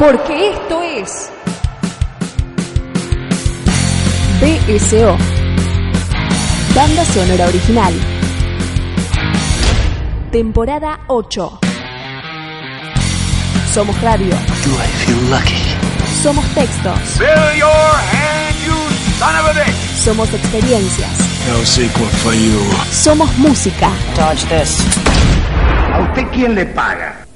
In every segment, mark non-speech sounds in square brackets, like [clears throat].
Porque esto es BSO, Banda Sonora Original, temporada 8. Somos radio, Do I feel lucky? somos textos, Fill your hand, you son of a bitch! somos experiencias, No sequel for you. somos música. Dodge this. ¿A usted quién le paga?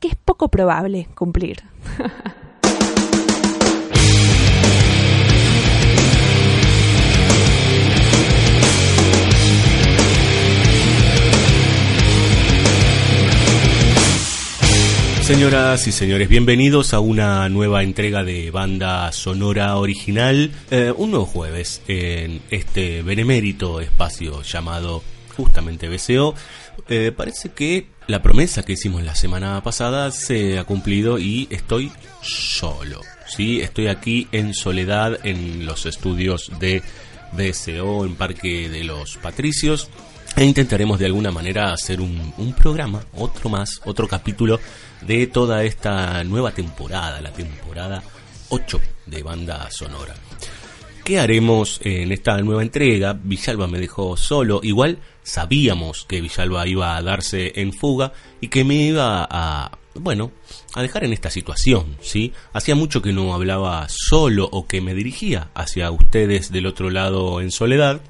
que es poco probable cumplir. Señoras y señores, bienvenidos a una nueva entrega de banda sonora original, eh, un nuevo jueves en este benemérito espacio llamado justamente BCO. Eh, parece que la promesa que hicimos la semana pasada se ha cumplido y estoy solo. ¿sí? Estoy aquí en soledad en los estudios de BCO en Parque de los Patricios. E intentaremos de alguna manera hacer un, un programa, otro más, otro capítulo de toda esta nueva temporada, la temporada 8 de banda sonora. ¿Qué haremos en esta nueva entrega? Villalba me dejó solo. Igual sabíamos que Villalba iba a darse en fuga y que me iba a, bueno, a dejar en esta situación, ¿sí? Hacía mucho que no hablaba solo o que me dirigía hacia ustedes del otro lado en soledad.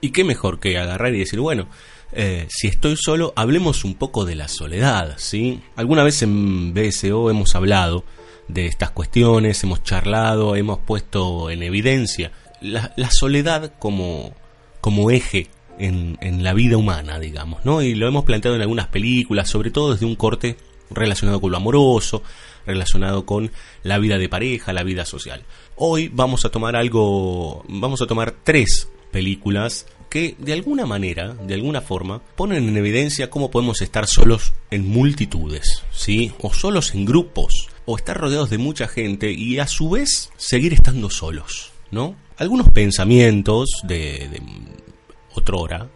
Y qué mejor que agarrar y decir, bueno, eh, si estoy solo, hablemos un poco de la soledad, ¿sí? Alguna vez en BSO hemos hablado de estas cuestiones, hemos charlado, hemos puesto en evidencia la, la soledad como, como eje en, la vida humana, digamos, ¿no? Y lo hemos planteado en algunas películas, sobre todo desde un corte relacionado con lo amoroso, relacionado con la vida de pareja, la vida social. Hoy vamos a tomar algo, vamos a tomar tres películas que de alguna manera, de alguna forma, ponen en evidencia cómo podemos estar solos en multitudes, ¿sí? O solos en grupos, o estar rodeados de mucha gente y a su vez seguir estando solos, ¿no? Algunos pensamientos de otrora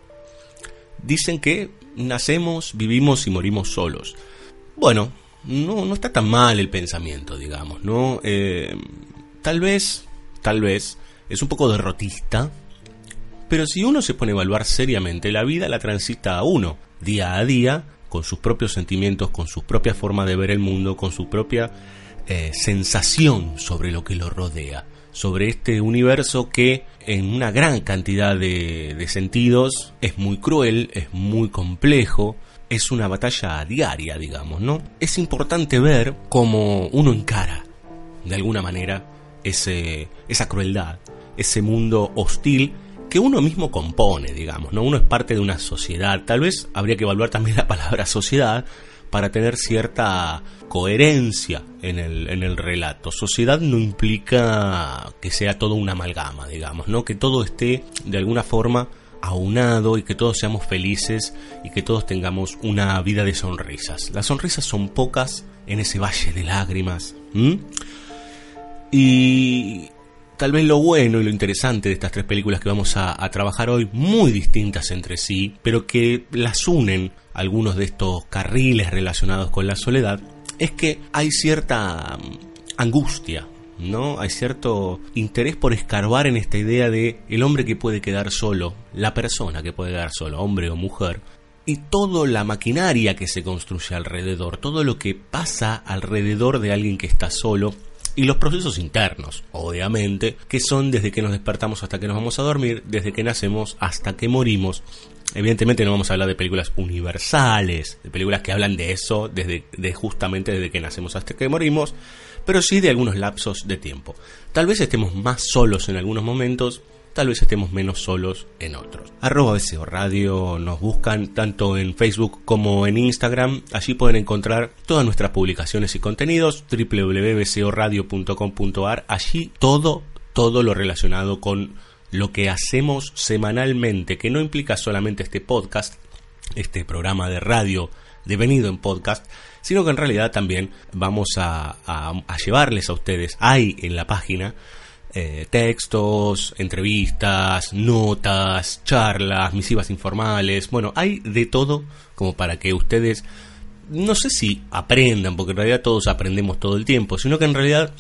dicen que nacemos, vivimos y morimos solos. Bueno, no, no está tan mal el pensamiento, digamos, ¿no? Eh, tal vez, tal vez, es un poco derrotista, pero si uno se pone a evaluar seriamente, la vida la transita a uno, día a día, con sus propios sentimientos, con su propia forma de ver el mundo, con su propia eh, sensación sobre lo que lo rodea, sobre este universo que en una gran cantidad de, de sentidos es muy cruel, es muy complejo, es una batalla diaria, digamos, ¿no? Es importante ver cómo uno encara, de alguna manera, ese, esa crueldad, ese mundo hostil que uno mismo compone, digamos, ¿no? Uno es parte de una sociedad. Tal vez habría que evaluar también la palabra sociedad para tener cierta coherencia en el, en el relato. Sociedad no implica que sea todo una amalgama, digamos, ¿no? Que todo esté de alguna forma aunado y que todos seamos felices y que todos tengamos una vida de sonrisas. Las sonrisas son pocas en ese valle de lágrimas. Y tal vez lo bueno y lo interesante de estas tres películas que vamos a, trabajar hoy, muy distintas entre sí, pero que las unen algunos de estos carriles relacionados con la soledad, es que hay cierta mm, angustia, ¿no? Hay cierto interés por escarbar en esta idea de el hombre que puede quedar solo, la persona que puede quedar solo, hombre o mujer, y toda la maquinaria que se construye alrededor, todo lo que pasa alrededor de alguien que está solo, y los procesos internos, obviamente, que son desde que nos despertamos hasta que nos vamos a dormir, desde que nacemos hasta que morimos. Evidentemente no vamos a hablar de películas universales, de películas que hablan de eso desde de justamente desde que nacemos hasta que morimos, pero sí de algunos lapsos de tiempo. Tal vez estemos más solos en algunos momentos, tal vez estemos menos solos en otros. Arroba BCO Radio nos buscan tanto en Facebook como en Instagram. Allí pueden encontrar todas nuestras publicaciones y contenidos. www.bcoradio.com.ar. Allí todo, todo lo relacionado con lo que hacemos semanalmente, que no implica solamente este podcast, este programa de radio devenido en podcast, sino que en realidad también vamos a, a llevarles a ustedes, hay en la página, eh, textos, entrevistas, notas, charlas, misivas informales. Bueno, hay de todo como para que ustedes, no sé si aprendan, porque en realidad todos aprendemos todo el tiempo, sino que en realidad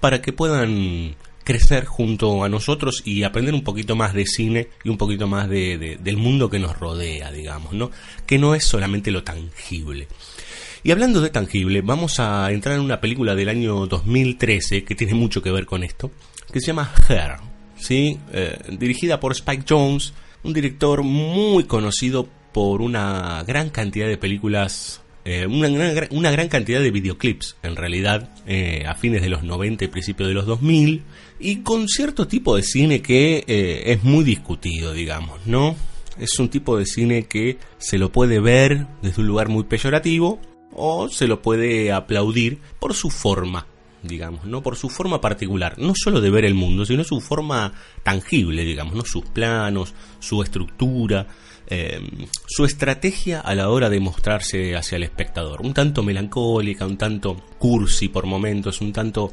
para que puedan crecer junto a nosotros y aprender un poquito más de cine y un poquito más de, del mundo que nos rodea, digamos, ¿no? Que no es solamente lo tangible. Y hablando de tangible, vamos a entrar en una película del año 2013 que tiene mucho que ver con esto, que se llama Her, ¿sí? Eh, dirigida por Spike Jones, un director muy conocido por una gran cantidad de películas, eh, una, gran, cantidad de videoclips, en realidad, eh, a fines de los 90 y principios de los 2000, y con cierto tipo de cine que es muy discutido, digamos, ¿no? Es un tipo de cine que se lo puede ver desde un lugar muy peyorativo o se lo puede aplaudir por su forma, digamos, ¿no? Por su forma particular, no solo de ver el mundo, sino su forma tangible, digamos, ¿no? Sus planos, su estructura, eh, su estrategia a la hora de mostrarse hacia el espectador. Un tanto melancólica, un tanto cursi por momentos, un tanto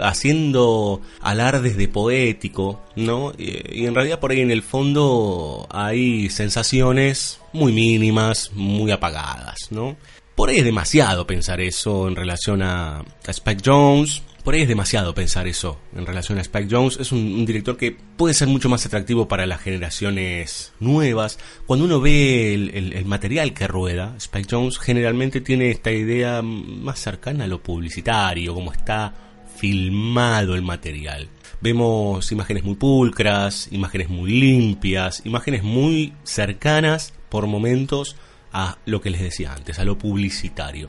haciendo alardes de poético, ¿no? Y, y en realidad por ahí en el fondo hay sensaciones muy mínimas, muy apagadas, ¿no? Por ahí es demasiado pensar eso en relación a, Spike Jones. Por ahí es demasiado pensar eso en relación a Spike Jones. Es un, director que puede ser mucho más atractivo para las generaciones nuevas. Cuando uno ve el, material que rueda, Spike Jones generalmente tiene esta idea más cercana a lo publicitario, como está filmado el material. Vemos imágenes muy pulcras, imágenes muy limpias, imágenes muy cercanas por momentos a lo que les decía antes, a lo publicitario.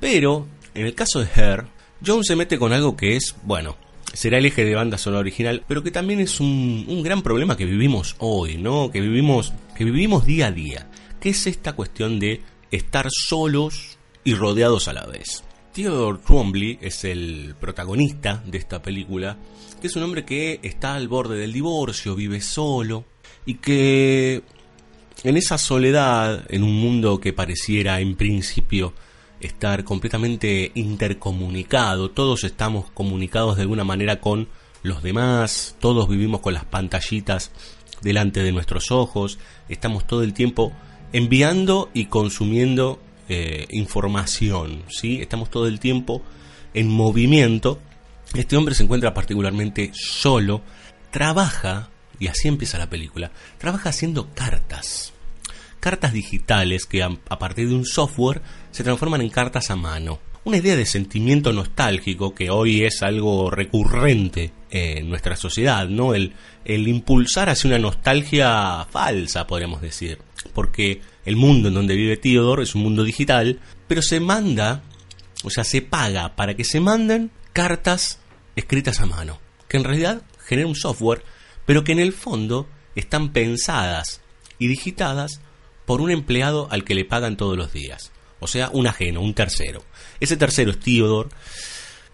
Pero, en el caso de Her, John se mete con algo que es, bueno, será el eje de banda sonora original, pero que también es un, un, gran problema que vivimos hoy, ¿no? Que vivimos, que vivimos día a día, que es esta cuestión de estar solos y rodeados a la vez. Theodore Twombly es el protagonista de esta película, que es un hombre que está al borde del divorcio, vive solo y que en esa soledad, en un mundo que pareciera en principio estar completamente intercomunicado, todos estamos comunicados de alguna manera con los demás, todos vivimos con las pantallitas delante de nuestros ojos, estamos todo el tiempo enviando y consumiendo eh, información, ¿sí? estamos todo el tiempo en movimiento. Este hombre se encuentra particularmente solo, trabaja y así empieza la película, trabaja haciendo cartas. Cartas digitales que a, partir de un software se transforman en cartas a mano. Una idea de sentimiento nostálgico que hoy es algo recurrente en nuestra sociedad, ¿no? El, el impulsar hacia una nostalgia falsa, podríamos decir. Porque el mundo en donde vive Theodore es un mundo digital, pero se manda, o sea, se paga para que se manden cartas escritas a mano, que en realidad genera un software pero que en el fondo están pensadas y digitadas por un empleado al que le pagan todos los días. O sea, un ajeno, un tercero. Ese tercero es Theodore.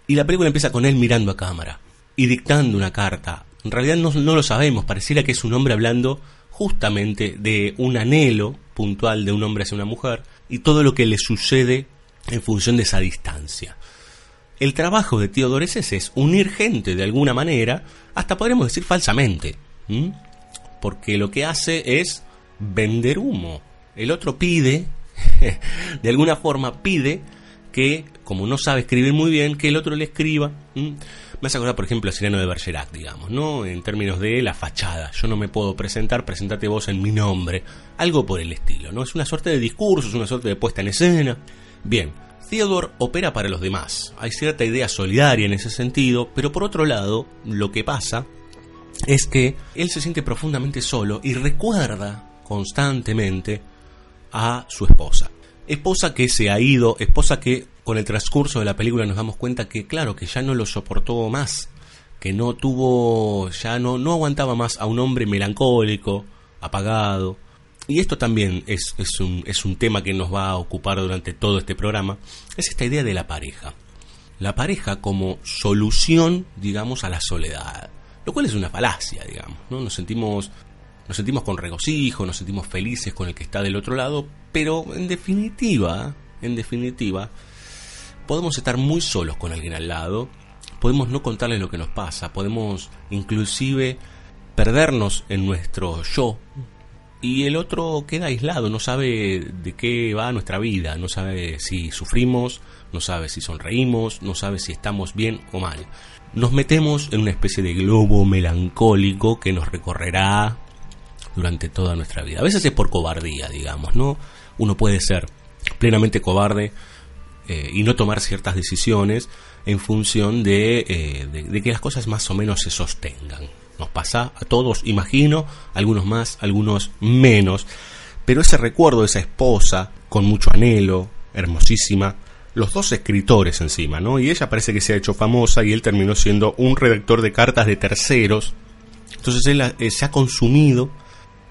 Y la película empieza con él mirando a cámara y dictando una carta. En realidad no, no lo sabemos, pareciera que es un hombre hablando justamente de un anhelo puntual de un hombre hacia una mujer y todo lo que le sucede en función de esa distancia. El trabajo de Theodore es ese, es unir gente de alguna manera, hasta podríamos decir falsamente, porque lo que hace es vender humo. El otro pide, [laughs] de alguna forma pide que, como no sabe escribir muy bien, que el otro le escriba. Me hace acordar, por ejemplo, a Sireno de Bergerac, digamos, ¿no? En términos de la fachada. Yo no me puedo presentar, presentate vos en mi nombre. Algo por el estilo, ¿no? Es una suerte de discurso, es una suerte de puesta en escena. Bien, Theodore opera para los demás. Hay cierta idea solidaria en ese sentido, pero por otro lado, lo que pasa es que él se siente profundamente solo y recuerda constantemente a su esposa. Esposa que se ha ido, esposa que con el transcurso de la película nos damos cuenta que claro, que ya no lo soportó más, que no tuvo, ya no, no aguantaba más a un hombre melancólico, apagado. Y esto también es, es, un, es un tema que nos va a ocupar durante todo este programa, es esta idea de la pareja. La pareja como solución, digamos, a la soledad. Lo cual es una falacia, digamos, ¿no? Nos sentimos nos sentimos con regocijo, nos sentimos felices con el que está del otro lado, pero en definitiva, en definitiva, podemos estar muy solos con alguien al lado, podemos no contarle lo que nos pasa, podemos inclusive perdernos en nuestro yo y el otro queda aislado, no sabe de qué va nuestra vida, no sabe si sufrimos, no sabe si sonreímos, no sabe si estamos bien o mal. Nos metemos en una especie de globo melancólico que nos recorrerá durante toda nuestra vida. A veces es por cobardía, digamos, ¿no? Uno puede ser plenamente cobarde eh, y no tomar ciertas decisiones en función eh, de, que las cosas más o menos se sostengan. Nos pasa a todos, imagino, algunos más, algunos menos, pero ese recuerdo de esa esposa con mucho anhelo, hermosísima, los dos escritores encima, ¿no? Y ella parece que se ha hecho famosa y él terminó siendo un redactor de cartas de terceros. Entonces él eh, se ha consumido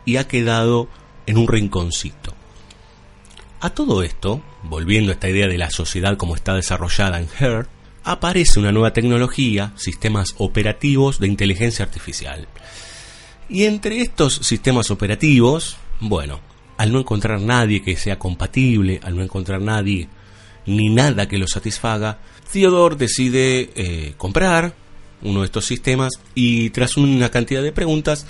y ha quedado en un rinconcito. A todo esto, volviendo a esta idea de la sociedad como está desarrollada en Her, aparece una nueva tecnología, sistemas operativos de inteligencia artificial. Y entre estos sistemas operativos, bueno, al no encontrar nadie que sea compatible, al no encontrar nadie ni nada que lo satisfaga, Theodore decide eh, comprar uno de estos sistemas y tras una cantidad de preguntas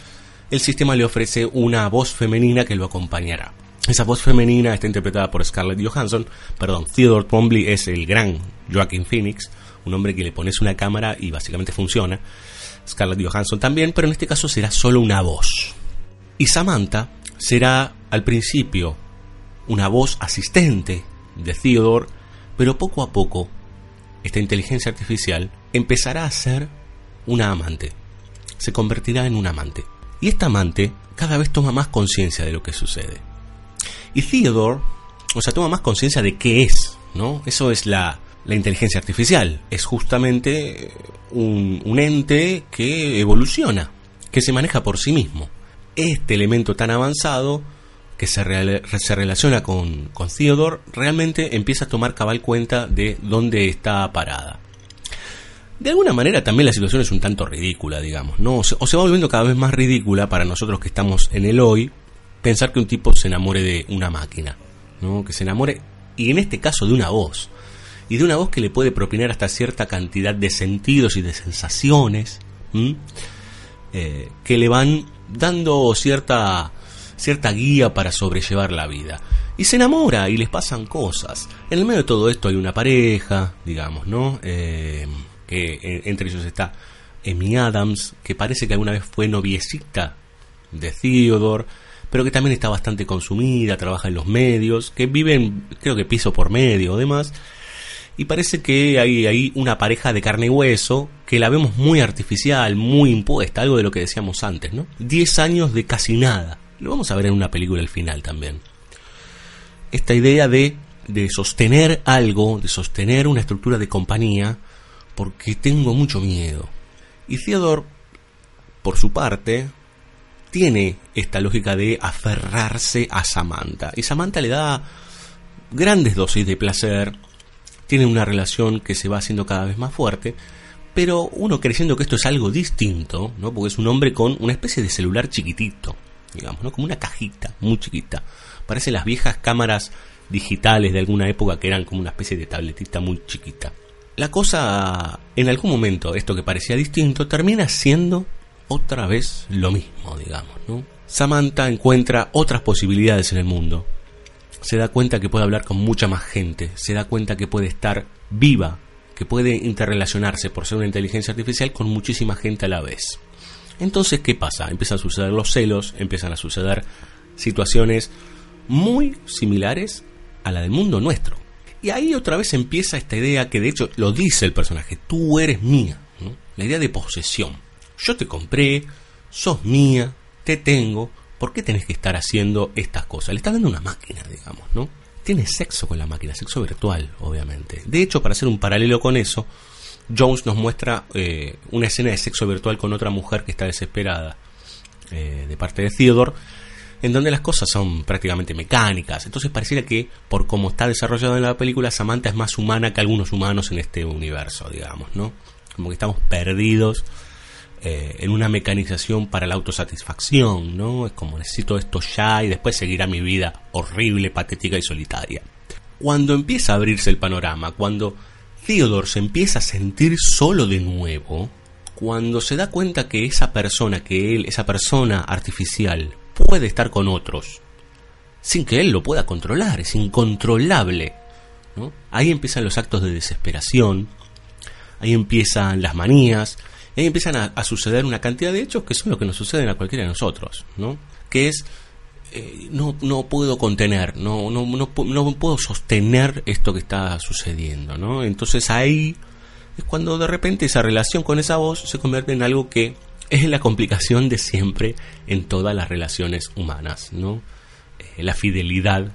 el sistema le ofrece una voz femenina que lo acompañará. Esa voz femenina está interpretada por Scarlett Johansson, perdón, Theodore Twombly es el gran Joaquin Phoenix, un hombre que le pones una cámara y básicamente funciona. Scarlett Johansson también, pero en este caso será solo una voz. Y Samantha será al principio una voz asistente de Theodore, pero poco a poco esta inteligencia artificial empezará a ser una amante. Se convertirá en un amante. Y esta amante cada vez toma más conciencia de lo que sucede. Y Theodore, o sea, toma más conciencia de qué es, ¿no? Eso es la, la inteligencia artificial. Es justamente un, ente que evoluciona, que se maneja por sí mismo. Este elemento tan avanzado que se, se relaciona con, con Theodore realmente empieza a tomar cabal cuenta de dónde está parada de alguna manera también la situación es un tanto ridícula, digamos, ¿no? O se, va volviendo cada vez más ridícula para nosotros que estamos en el hoy pensar que un tipo se enamore de una máquina, ¿no? Que se enamore, y en este caso de una voz, y de una voz que le puede propinar hasta cierta cantidad de sentidos y de sensaciones, eh, que le van dando cierta, cierta guía para sobrellevar la vida. Y se enamora y les pasan cosas. En el medio de todo esto hay una pareja, digamos, ¿no? Eh, que entre ellos está Amy Adams, que parece que alguna vez fue noviecita de Theodore, pero que también está bastante consumida, trabaja en los medios, que viven, creo que piso por medio o demás, y parece que hay ahí una pareja de carne y hueso que la vemos muy artificial, muy impuesta, algo de lo que decíamos antes, ¿no? Diez años de casi nada. Lo vamos a ver en una película al final también. Esta idea de, de sostener algo, de sostener una estructura de compañía, porque tengo mucho miedo. Y Theodore, por su parte, tiene esta lógica de aferrarse a Samantha. Y Samantha le da grandes dosis de placer, tiene una relación que se va haciendo cada vez más fuerte, pero uno creyendo que esto es algo distinto, ¿no? Porque es un hombre con una especie de celular chiquitito, digamos, ¿no? Como una cajita muy chiquita. Parece las viejas cámaras digitales de alguna época que eran como una especie de tabletita muy chiquita la cosa, en algún momento, esto que parecía distinto, termina siendo otra vez lo mismo, digamos, ¿no? Samantha encuentra otras posibilidades en el mundo. Se da cuenta que puede hablar con mucha más gente, se da cuenta que puede estar viva, que puede interrelacionarse por ser una inteligencia artificial con muchísima gente a la vez. Entonces, ¿qué pasa? Empiezan a suceder los celos, empiezan a suceder situaciones muy similares a la del mundo nuestro. Y ahí otra vez empieza esta idea que de hecho lo dice el personaje, tú eres mía, la idea de posesión. Yo te compré, sos mía, te tengo, ¿por qué tenés que estar haciendo estas cosas? Le está dando una máquina, digamos, ¿no? Tiene sexo con la máquina, sexo virtual, obviamente. De hecho, para hacer un paralelo con eso, Jones nos muestra eh, una escena de sexo virtual con otra mujer que está desesperada eh, de parte de Theodore, en donde las cosas son prácticamente mecánicas. Entonces pareciera que, por cómo está desarrollado en la película, Samantha es más humana que algunos humanos en este universo, digamos, ¿no? Como que estamos perdidos eh, en una mecanización para la autosatisfacción, ¿no? Es como necesito esto ya y después seguirá mi vida horrible, patética y solitaria. Cuando empieza a abrirse el panorama, cuando Theodore se empieza a sentir solo de nuevo, cuando se da cuenta que esa persona, que él, esa persona artificial, puede estar con otros, sin que él lo pueda controlar, es incontrolable. ¿no? Ahí empiezan los actos de desesperación, ahí empiezan las manías, ahí empiezan a, suceder una cantidad de hechos que son los que nos suceden a cualquiera de nosotros, ¿no? que es eh, no, no puedo contener, no, no, no, no, puedo sostener esto que está sucediendo, ¿no? Entonces ahí es cuando de repente esa relación con esa voz se convierte en algo que es la complicación de siempre en todas las relaciones humanas, ¿no? Eh, la fidelidad,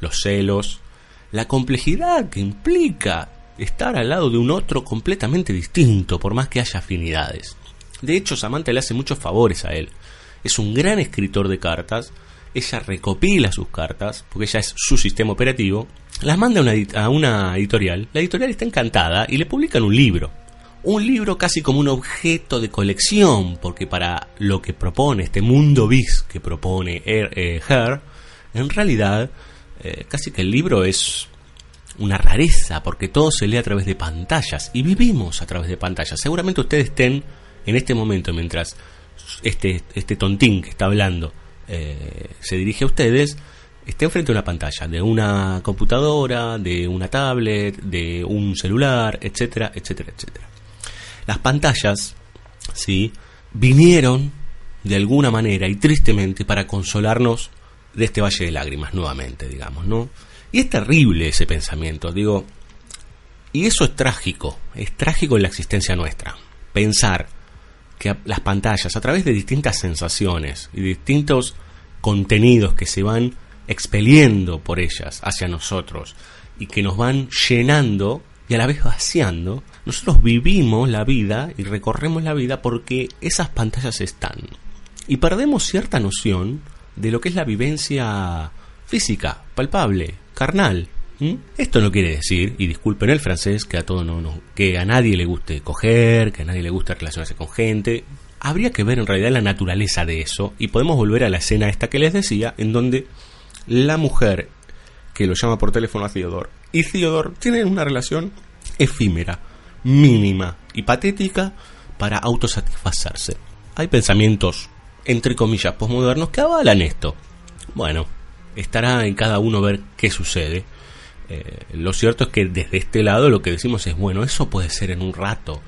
los celos, la complejidad que implica estar al lado de un otro completamente distinto, por más que haya afinidades. De hecho, Samantha le hace muchos favores a él es un gran escritor de cartas, ella recopila sus cartas, porque ella es su sistema operativo, las manda a una, editorial, la editorial está encantada y le publican un libro. Un libro casi como un objeto de colección, porque para lo que propone este mundo bis que propone Her, eh, en realidad eh, casi que el libro es una rareza, porque todo se lee a través de pantallas y vivimos a través de pantallas. Seguramente ustedes estén en este momento mientras este, este tontín que está hablando eh, se dirige a ustedes, esté enfrente de una pantalla, de una computadora, de una tablet, de un celular, etcétera, etcétera, etcétera. Las pantallas, ¿sí? Vinieron de alguna manera y tristemente para consolarnos de este valle de lágrimas nuevamente, digamos, ¿no? Y es terrible ese pensamiento, digo, y eso es trágico, es trágico en la existencia nuestra. Pensar que las pantallas, a través de distintas sensaciones y distintos contenidos que se van expeliendo por ellas hacia nosotros y que nos van llenando y a la vez vaciando, nosotros vivimos la vida y recorremos la vida porque esas pantallas están. Y perdemos cierta noción de lo que es la vivencia física, palpable, carnal. Esto no quiere decir, y disculpen el francés, que a todo no, no, que a nadie le guste coger, que a nadie le guste relacionarse con gente. Habría que ver en realidad la naturaleza de eso, y podemos volver a la escena esta que les decía, en donde la mujer que lo llama por teléfono a Theodore y Theodore tienen una relación efímera, mínima y patética para autosatisfacerse. Hay pensamientos, entre comillas, posmodernos que avalan esto. Bueno, estará en cada uno ver qué sucede eh, lo cierto es que desde este lado lo que decimos es, bueno, eso puede ser en un rato,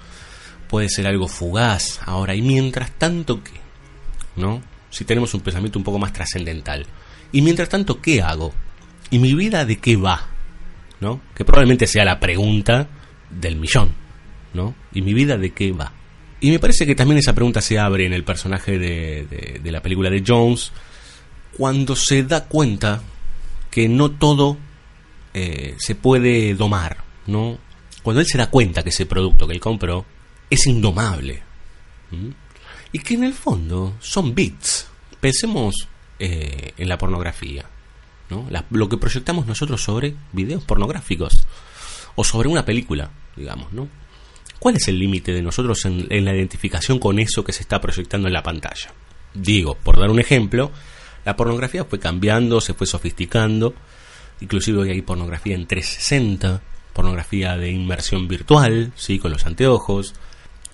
puede ser algo fugaz, ahora, y mientras tanto, ¿qué? ¿No? Si tenemos un pensamiento un poco más trascendental. Y mientras tanto, ¿qué hago? ¿Y mi vida de qué va? ¿No? Que probablemente sea la pregunta del millón, ¿no? ¿Y mi vida de qué va? Y me parece que también esa pregunta se abre en el personaje de, de la película de Jones, cuando se da cuenta que no todo eh, se puede domar, ¿no? Cuando él se da cuenta que ese producto que él compró es indomable. Y que en el fondo son bits. Pensemos eh, en la pornografía, lo que proyectamos nosotros sobre videos pornográficos o sobre una película, digamos, ¿no? ¿Cuál es el límite de nosotros en, la identificación con eso que se está proyectando en la pantalla? Digo, por dar un ejemplo, la pornografía fue cambiando, se fue sofisticando, inclusive hoy hay pornografía en 360, pornografía de inmersión virtual, ¿sí? con los anteojos,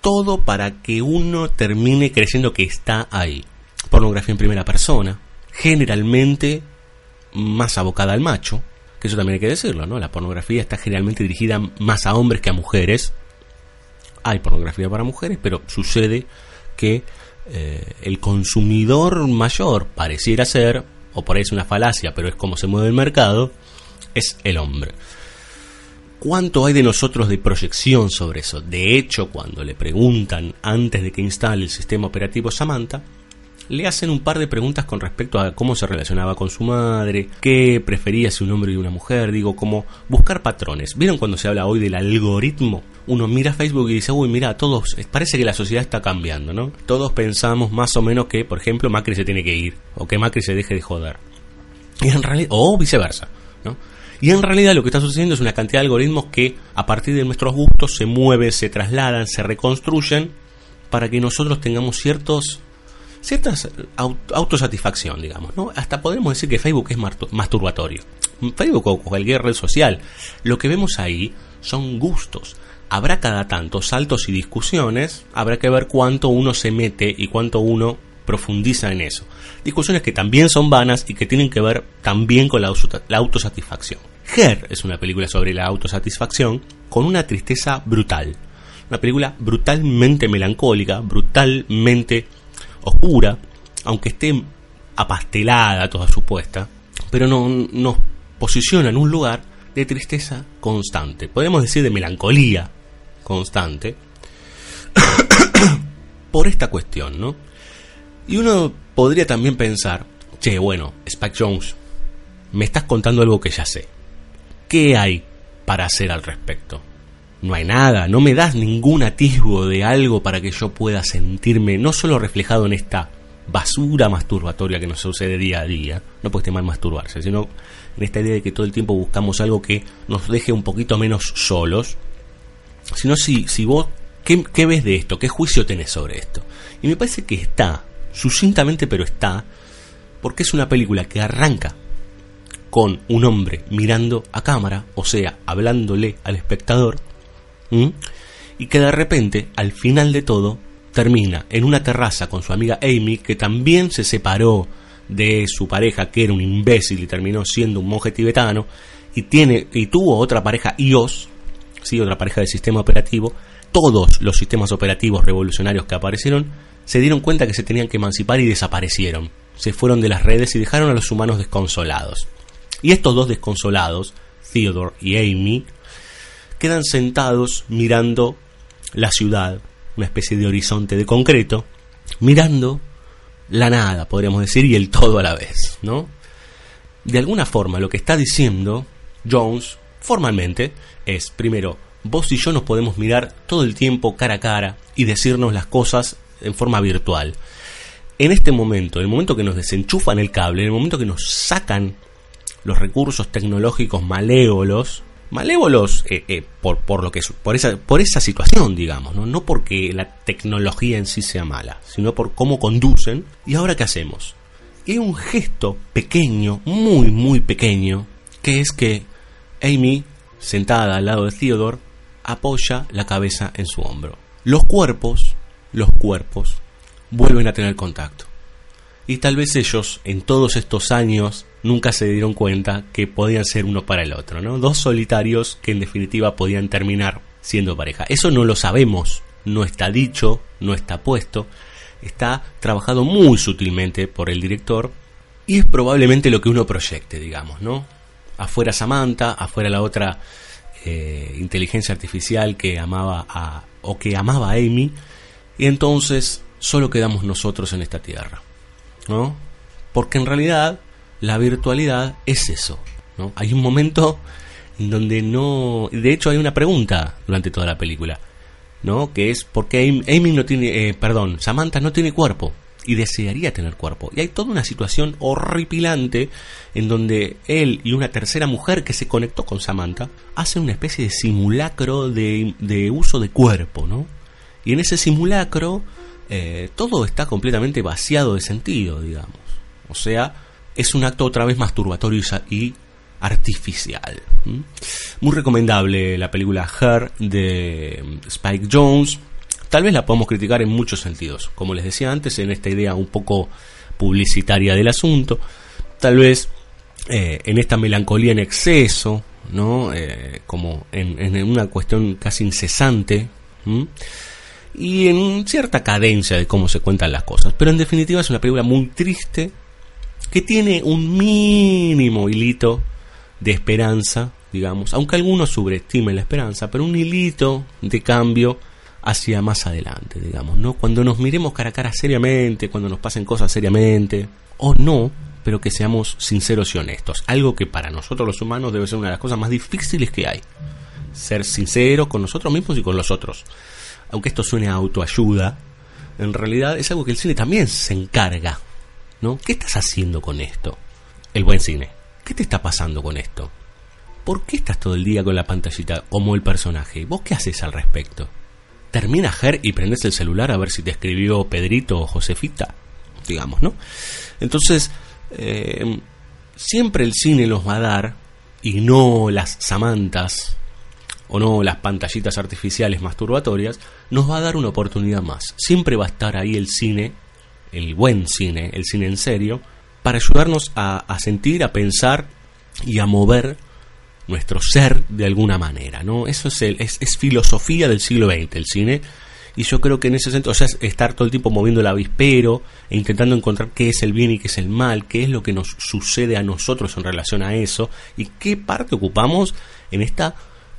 todo para que uno termine creyendo que está ahí. Pornografía en primera persona, generalmente más abocada al macho, que eso también hay que decirlo, ¿no? La pornografía está generalmente dirigida más a hombres que a mujeres. Hay pornografía para mujeres, pero sucede que eh, el consumidor mayor pareciera ser o por ahí es una falacia, pero es como se mueve el mercado, es el hombre. ¿Cuánto hay de nosotros de proyección sobre eso? De hecho, cuando le preguntan antes de que instale el sistema operativo Samantha, le hacen un par de preguntas con respecto a cómo se relacionaba con su madre, qué prefería si un hombre y una mujer, digo, como buscar patrones. ¿Vieron cuando se habla hoy del algoritmo? Uno mira Facebook y dice, uy, mira, todos, parece que la sociedad está cambiando, ¿no? Todos pensamos más o menos que, por ejemplo, Macri se tiene que ir, o que Macri se deje de joder. Y en realidad, o viceversa, ¿no? Y en realidad lo que está sucediendo es una cantidad de algoritmos que a partir de nuestros gustos se mueven, se trasladan, se reconstruyen para que nosotros tengamos ciertos cierta autosatisfacción, digamos, ¿no? Hasta podemos decir que Facebook es masturbatorio. Facebook o cualquier red social, lo que vemos ahí son gustos. Habrá cada tanto saltos y discusiones, habrá que ver cuánto uno se mete y cuánto uno profundiza en eso. Discusiones que también son vanas y que tienen que ver también con la, autosatisfacción. Her es una película sobre la autosatisfacción con una tristeza brutal. Una película brutalmente melancólica, brutalmente oscura, aunque esté apastelada toda su puesta, pero no, nos posiciona en un lugar de tristeza constante, podemos decir de melancolía constante, [coughs] por esta cuestión, ¿no? Y uno podría también pensar, che, bueno, Spike Jones, me estás contando algo que ya sé. ¿Qué hay para hacer al respecto? No hay nada, no me das ningún atisbo de algo para que yo pueda sentirme no solo reflejado en esta basura masturbatoria que nos sucede día a día, no puede mal masturbarse, sino en esta idea de que todo el tiempo buscamos algo que nos deje un poquito menos solos, sino si, si vos, ¿qué, ¿qué ves de esto? ¿Qué juicio tenés sobre esto? Y me parece que está sucintamente pero está, porque es una película que arranca con un hombre mirando a cámara, o sea, hablándole al espectador, y que de repente, al final de todo, termina en una terraza con su amiga Amy, que también se separó de su pareja, que era un imbécil y terminó siendo un monje tibetano, y, tiene, y tuvo otra pareja iOS, ¿sí? otra pareja de sistema operativo, todos los sistemas operativos revolucionarios que aparecieron se dieron cuenta que se tenían que emancipar y desaparecieron. Se fueron de las redes y dejaron a los humanos desconsolados. Y estos dos desconsolados, Theodore y Amy, quedan sentados mirando la ciudad, una especie de horizonte de concreto, mirando la nada, podríamos decir, y el todo a la vez, ¿no? De alguna forma, lo que está diciendo Jones, formalmente, es, primero, vos y yo nos podemos mirar todo el tiempo cara a cara y decirnos las cosas en forma virtual. En este momento, en el momento que nos desenchufan el cable, en el momento que nos sacan los recursos tecnológicos malévolos, malévolos eh, eh, por, por, lo que por esa por esa situación digamos ¿no? no porque la tecnología en sí sea mala sino por cómo conducen y ahora qué hacemos y hay un gesto pequeño muy muy pequeño que es que Amy sentada al lado de Theodore apoya la cabeza en su hombro los cuerpos los cuerpos vuelven a tener contacto. Y tal vez ellos, en todos estos años, nunca se dieron cuenta que podían ser uno para el otro, ¿no? Dos solitarios que en definitiva podían terminar siendo pareja. Eso no lo sabemos, no está dicho, no está puesto, está trabajado muy sutilmente por el director y es probablemente lo que uno proyecte, digamos, ¿no? Afuera Samantha, afuera la otra eh, inteligencia artificial que amaba a o que amaba a Amy y entonces solo quedamos nosotros en esta tierra, ¿no? Porque en realidad la virtualidad es eso, ¿no? Hay un momento en donde no... De hecho hay una pregunta durante toda la película, ¿no? Que es ¿por qué Amy no tiene... Eh, perdón, Samantha no tiene cuerpo y desearía tener cuerpo. Y hay toda una situación horripilante en donde él y una tercera mujer que se conectó con Samantha hacen una especie de simulacro de, de uso de cuerpo, ¿no? Y en ese simulacro eh, todo está completamente vaciado de sentido, digamos. O sea, es un acto otra vez masturbatorio y artificial. Muy recomendable la película Her de mm, Spike Jones. Tal vez la podemos criticar en muchos sentidos, como les decía antes, en esta idea un poco publicitaria del asunto. Tal vez eh, en esta melancolía en exceso, ¿no? Eh, como en, una cuestión casi incesante y en cierta cadencia de cómo se cuentan las cosas. Pero en definitiva es una película muy triste que tiene un mínimo hilito de esperanza, digamos, aunque algunos subestimen la esperanza, pero un hilito de cambio hacia más adelante, digamos, ¿no? Cuando nos miremos cara a cara seriamente, cuando nos pasen cosas seriamente, o no, pero que seamos sinceros y honestos. Algo que para nosotros los humanos debe ser una de las cosas más difíciles que hay. Ser sincero con nosotros mismos y con los otros. Aunque esto suene autoayuda, en realidad es algo que el cine también se encarga. ¿No? ¿Qué estás haciendo con esto? El buen cine. ¿Qué te está pasando con esto? ¿Por qué estás todo el día con la pantallita como el personaje? ¿Vos qué haces al respecto? termina Ger y prendes el celular a ver si te escribió Pedrito o Josefita, digamos, ¿no? Entonces, eh, siempre el cine los va a dar, y no las samantas, o no las pantallitas artificiales masturbatorias, nos va a dar una oportunidad más. Siempre va a estar ahí el cine, el buen cine, el cine en serio, para ayudarnos a, a sentir, a pensar y a mover nuestro ser de alguna manera, ¿no? Eso es, el, es, filosofía del siglo XX, el cine. Y yo creo que en ese sentido, o sea, estar todo el tiempo moviendo el avispero e intentando encontrar qué es el bien y qué es el mal, qué es lo que nos sucede a nosotros en relación a eso y qué parte ocupamos en esta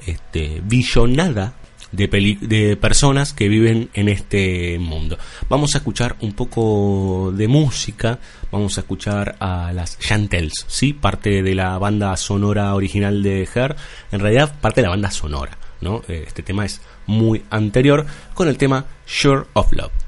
este, billonada de, de personas que viven en este mundo. Vamos a escuchar un poco de música, vamos a escuchar a las Chantels, ¿sí? parte de la banda sonora original de Her, en realidad parte de la banda sonora. ¿no? Eh, este tema es muy anterior con el tema Sure of Love.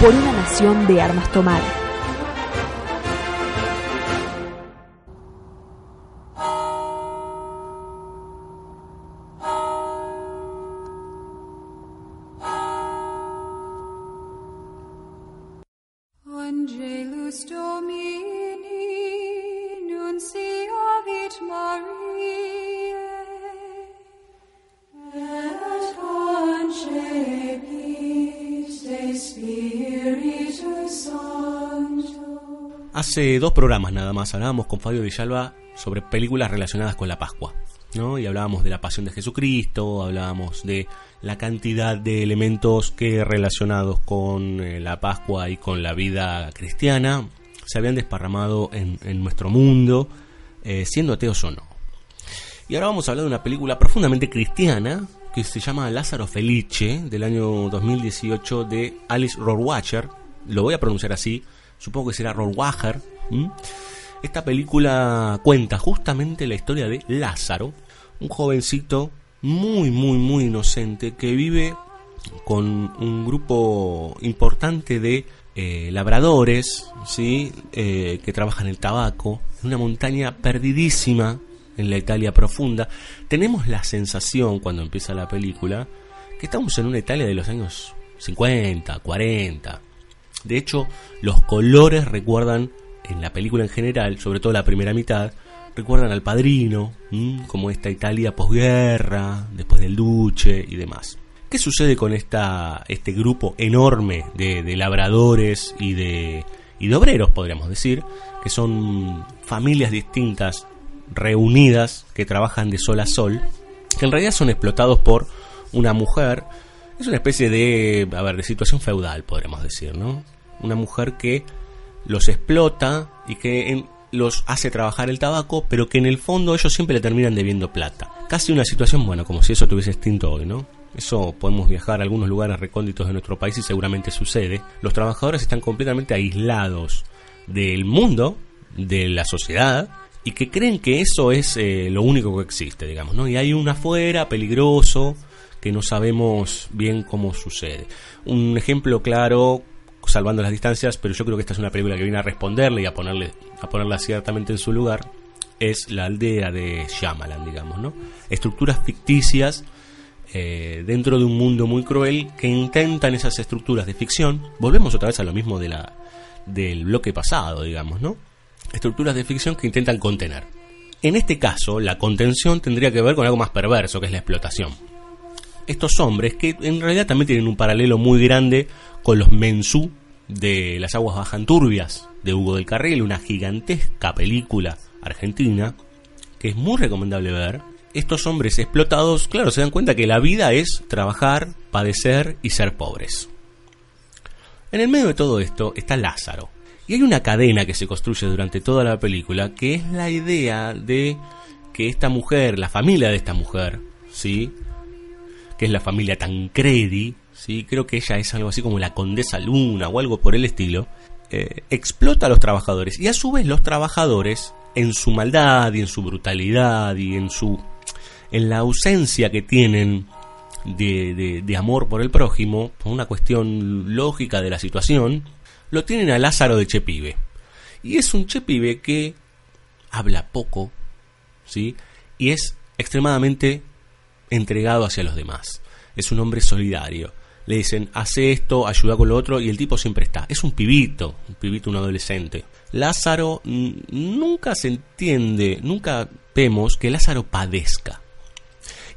Por una nación de armas tomar. Hace dos programas nada más hablábamos con Fabio Villalba sobre películas relacionadas con la Pascua. ¿no? Y hablábamos de la pasión de Jesucristo, hablábamos de la cantidad de elementos que relacionados con eh, la Pascua y con la vida cristiana se habían desparramado en, nuestro mundo, eh, siendo ateos o no. Y ahora vamos a hablar de una película profundamente cristiana que se llama Lázaro Felice del año 2018 de Alice Rohrwacher. Lo voy a pronunciar así, supongo que será Rohrwacher. Esta película cuenta justamente la historia de Lázaro, un jovencito muy, muy, muy inocente que vive con un grupo importante de eh, labradores, ¿sí? Eh, que trabajan el tabaco, en una montaña perdidísima en la Italia profunda. Tenemos la sensación, cuando empieza la película, que estamos en una Italia de los años 50, 40. De hecho, los colores recuerdan en la película en general, sobre todo la primera mitad, recuerdan al padrino, como esta Italia posguerra, después del Duce y demás. ¿Qué sucede con esta, este grupo enorme de, labradores y de, y de obreros, podríamos decir, que son familias distintas, reunidas, que trabajan de sol a sol, que en realidad son explotados por una mujer, es una especie de, a ver, de situación feudal, podríamos decir, ¿no? Una mujer que los explota y que los hace trabajar el tabaco, pero que en el fondo ellos siempre le terminan debiendo plata. Casi una situación, bueno, como si eso tuviese extinto hoy, ¿no? Eso podemos viajar a algunos lugares recónditos de nuestro país y seguramente sucede. Los trabajadores están completamente aislados del mundo, de la sociedad, y que creen que eso es eh, lo único que existe, digamos, ¿no? Y hay un afuera peligroso que no sabemos bien cómo sucede. Un ejemplo claro salvando las distancias, pero yo creo que esta es una película que viene a responderle y a ponerle a ponerla ciertamente en su lugar, es la aldea de Shyamalan, digamos, ¿no? Estructuras ficticias eh, dentro de un mundo muy cruel que intentan esas estructuras de ficción. Volvemos otra vez a lo mismo de la del bloque pasado, digamos, ¿no? Estructuras de ficción que intentan contener. En este caso, la contención tendría que ver con algo más perverso, que es la explotación. Estos hombres, que en realidad también tienen un paralelo muy grande con los mensú de Las aguas bajan turbias de Hugo del Carril, una gigantesca película argentina que es muy recomendable ver. Estos hombres explotados, claro, se dan cuenta que la vida es trabajar, padecer y ser pobres. En el medio de todo esto está Lázaro. Y hay una cadena que se construye durante toda la película que es la idea de que esta mujer, la familia de esta mujer, ¿sí? Que es la familia Tancredi, ¿sí? creo que ella es algo así como la condesa luna o algo por el estilo, eh, explota a los trabajadores y a su vez los trabajadores en su maldad y en su brutalidad y en su en la ausencia que tienen de, de, amor por el prójimo, por una cuestión lógica de la situación, lo tienen a Lázaro de Chepibe. Y es un Chepibe que habla poco, ¿sí? Y es extremadamente entregado hacia los demás. Es un hombre solidario le dicen, hace esto, ayuda con lo otro, y el tipo siempre está. Es un pibito, un pibito, un adolescente. Lázaro nunca se entiende, nunca vemos que Lázaro padezca.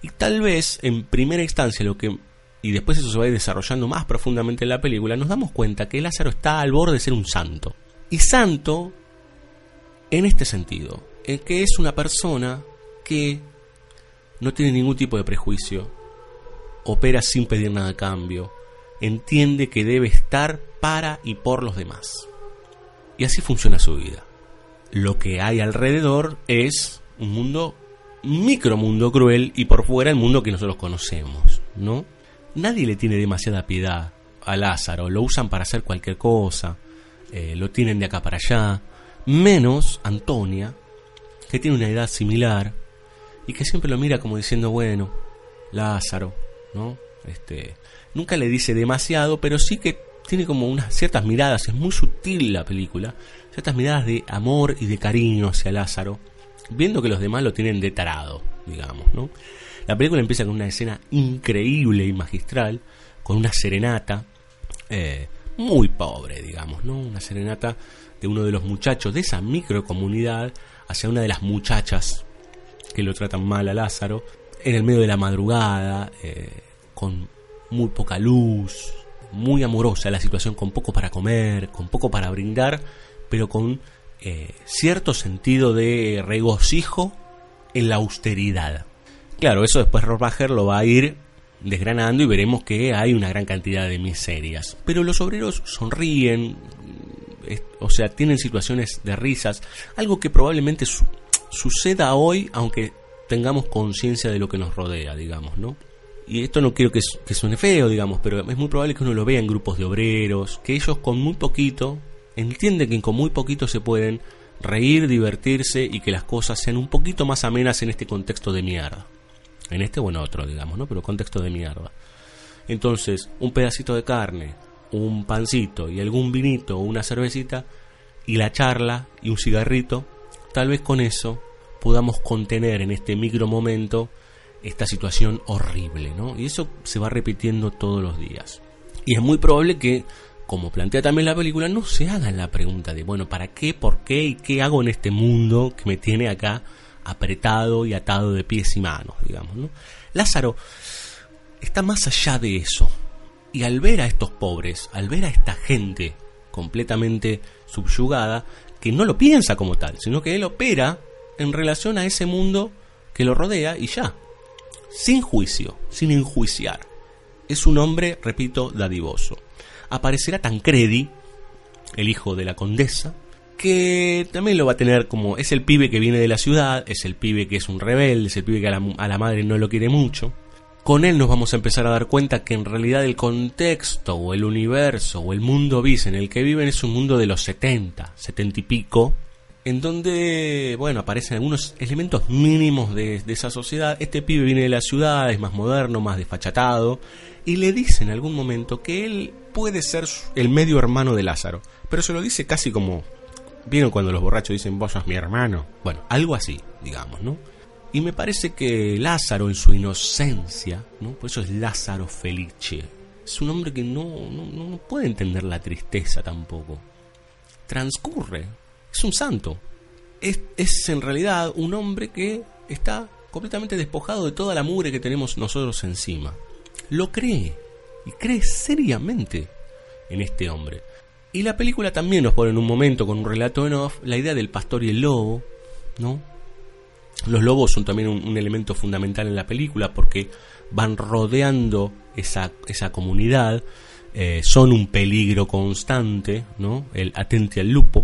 Y tal vez en primera instancia lo que y después eso se va a ir desarrollando más profundamente en la película, nos damos cuenta que Lázaro está al borde de ser un santo. Y santo en este sentido, en que es una persona que no tiene ningún tipo de prejuicio, opera sin pedir nada a cambio, entiende que debe estar para y por los demás. Y así funciona su vida. Lo que hay alrededor es un mundo, micromundo cruel y por fuera el mundo que nosotros conocemos, ¿no? Nadie le tiene demasiada piedad a Lázaro, lo usan para hacer cualquier cosa, eh, lo tienen de acá para allá, menos Antonia, que tiene una edad similar y que siempre lo mira como diciendo, bueno, Lázaro, ¿no? Este, nunca le dice demasiado, pero sí que tiene como unas ciertas miradas, es muy sutil la película, ciertas miradas de amor y de cariño hacia Lázaro, viendo que los demás lo tienen de tarado, digamos, ¿no? La película empieza con una escena increíble y magistral, con una serenata eh, muy pobre, digamos, ¿no? Una serenata de uno de los muchachos de esa microcomunidad hacia una de las muchachas que lo tratan mal a Lázaro, en el medio de la madrugada, eh, con muy poca luz, muy amorosa la situación, con poco para comer, con poco para brindar, pero con eh, cierto sentido de regocijo en la austeridad. Claro, eso después Rohrbacher lo va a ir desgranando y veremos que hay una gran cantidad de miserias. Pero los obreros sonríen, o sea, tienen situaciones de risas, algo que probablemente suceda hoy, aunque tengamos conciencia de lo que nos rodea, digamos, ¿no? Y esto no quiero que, que, suene feo, digamos, pero es muy probable que uno lo vea en grupos de obreros, que ellos con muy poquito, entienden que con muy poquito se pueden reír, divertirse y que las cosas sean un poquito más amenas en este contexto de mierda. En este o en otro, digamos, ¿no? Pero contexto de mierda. Entonces, un pedacito de carne, un pancito y algún vinito o una cervecita y la charla y un cigarrito, tal vez con eso podamos contener en este micro momento esta situación horrible, ¿no? Y eso se va repitiendo todos los días. Y es muy probable que, como plantea también la película, no se hagan la pregunta de, bueno, ¿para qué, por qué y qué hago en este mundo que me tiene acá apretado y atado de pies y manos, digamos, ¿no? Lázaro está más allá de eso. Y al ver a estos pobres, al ver a esta gente completamente subyugada, que no lo piensa como tal, sino que él opera en relación a ese mundo que lo rodea y ya, sin juicio, sin enjuiciar. Es un hombre, repito, dadivoso. Aparecerá Tancredi, el hijo de la condesa, que también lo va a tener como es el pibe que viene de la ciudad, es el pibe que es un rebelde, es el pibe que a la, a la madre no lo quiere mucho. Con él nos vamos a empezar a dar cuenta que en realidad el contexto o el universo o el mundo bis en el que viven es un mundo de los 70, 70 y pico, en donde, bueno, aparecen algunos elementos mínimos de, esa sociedad. Este pibe viene de la ciudad, es más moderno, más desfachatado, y le dice en algún momento que él puede ser el medio hermano de Lázaro, pero se lo dice casi como, ¿vieron cuando los borrachos dicen vos sos mi hermano? Bueno, algo así, digamos, ¿no? Y me parece que Lázaro en su inocencia, ¿no? Por eso es Lázaro Felice, es un hombre que no, no, no puede entender la tristeza tampoco. Transcurre es un santo. Es, es en realidad un hombre que está completamente despojado de toda la mugre que tenemos nosotros encima. Lo cree y cree seriamente en este hombre. Y la película también nos pone en un momento con un relato en off la idea del pastor y el lobo, ¿no? Los lobos son también un, elemento fundamental en la película porque van rodeando esa, esa comunidad, eh, son un peligro constante, ¿no? El atente al lupo,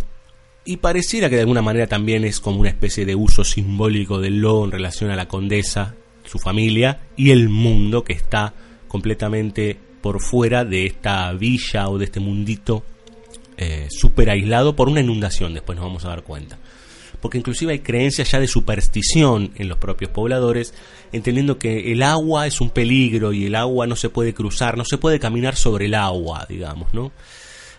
y pareciera que de alguna manera también es como una especie de uso simbólico del lobo en relación a la condesa, su familia y el mundo que está completamente por fuera de esta villa o de este mundito eh, súper aislado por una inundación, después nos vamos a dar cuenta. Porque inclusive hay creencias ya de superstición en los propios pobladores, entendiendo que el agua es un peligro y el agua no se puede cruzar, no se puede caminar sobre el agua, digamos, ¿no?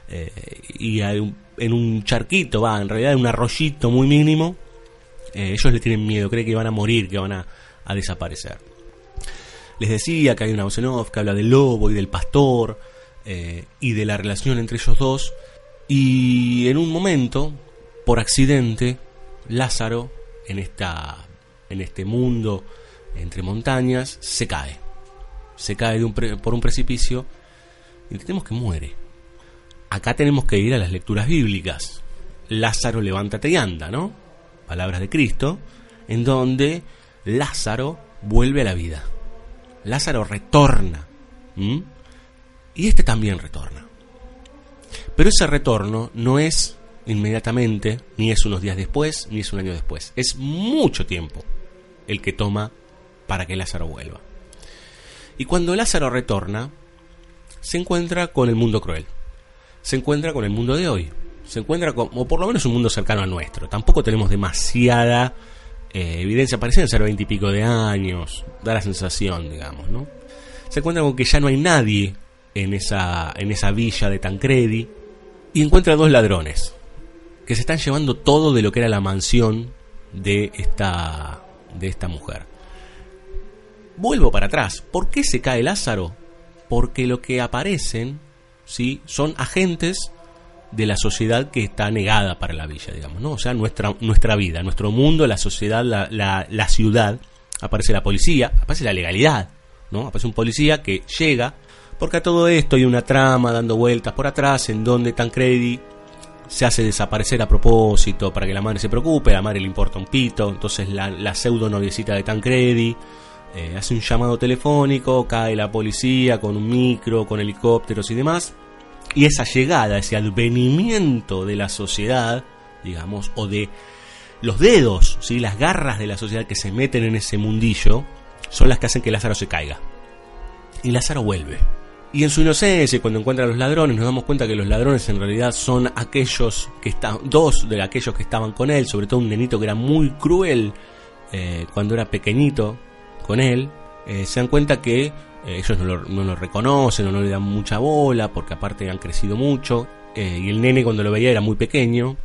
Eh, y hay un en un charquito, va, en realidad en un arroyito muy mínimo, eh, ellos le tienen miedo, creen que van a morir, que van a, desaparecer. Les decía que hay una voz que habla del lobo y del pastor eh, y de la relación entre ellos dos. Y en un momento, por accidente, Lázaro, en, esta, en este mundo entre montañas, se cae. Se cae por un precipicio y tenemos que muere. Acá tenemos que ir a las lecturas bíblicas. Lázaro, levántate y anda, ¿no? Palabras de Cristo, en donde Lázaro vuelve a la vida. Lázaro retorna. Y este también retorna. Pero ese retorno no es inmediatamente, ni es unos días después, ni es un año después. Es mucho tiempo el que toma para que Lázaro vuelva. Y cuando Lázaro retorna, se encuentra con el mundo cruel se encuentra con el mundo de hoy. Se encuentra con, o por lo menos un mundo cercano al nuestro. Tampoco tenemos demasiada eh, evidencia, parecen ser veintipico de años, da la sensación, digamos, ¿no? Se encuentra con que ya no hay nadie en esa, en esa villa de Tancredi y encuentra dos ladrones que se están llevando todo de lo que era la mansión de esta, de esta mujer. Vuelvo para atrás. ¿Por qué se cae Lázaro? Porque lo que aparecen ¿sí? son agentes de la sociedad que está negada para la villa, digamos, ¿no? O sea, nuestra, nuestra vida, nuestro mundo, la sociedad, la, la, ciudad, aparece la policía, aparece la legalidad, ¿no? Aparece un policía que llega, porque a todo esto hay una trama dando vueltas por atrás, en donde Tancredi se hace desaparecer a propósito para que la madre se preocupe, a la madre le importa un pito, entonces la, pseudo noviecita de Tancredi eh, hace un llamado telefónico, cae la policía con un micro, con helicópteros y demás, y esa llegada, ese advenimiento de la sociedad, digamos, o de los dedos, ¿sí? las garras de la sociedad que se meten en ese mundillo, son las que hacen que Lázaro se caiga. Y Lázaro vuelve. Y en su inocencia, cuando encuentra a los ladrones, nos damos cuenta que los ladrones en realidad son aquellos que están, dos de aquellos que estaban con él, sobre todo un nenito que era muy cruel eh, cuando era pequeñito con él. Eh, se dan cuenta que eh, ellos no lo, reconocen o no le dan mucha bola, porque aparte han crecido mucho. y el nene cuando lo veía era muy pequeño.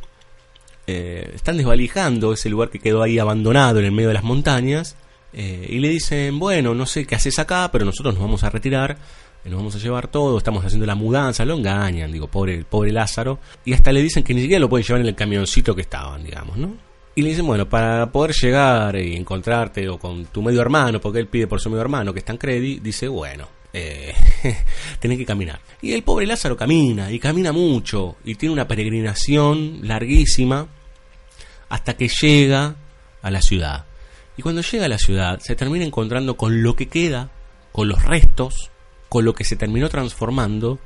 están desvalijando ese lugar que quedó ahí abandonado en el medio de las montañas. y le dicen, bueno, no sé qué haces acá, pero nosotros nos vamos a retirar nos vamos a llevar todo, estamos haciendo la mudanza, lo engañan, digo, pobre, pobre Lázaro, y hasta le dicen que ni siquiera lo pueden llevar en el camioncito que estaban, digamos, ¿no? Y le dicen, bueno, para poder llegar y encontrarte o con tu medio hermano, porque él pide por su medio hermano, que está en Credi, dice, bueno, eh, [laughs] tenés que caminar. Y el pobre Lázaro camina, y camina mucho, y tiene una peregrinación larguísima, hasta que llega a la ciudad. Y cuando llega a la ciudad, se termina encontrando con lo que queda, con los restos con lo que se terminó transformando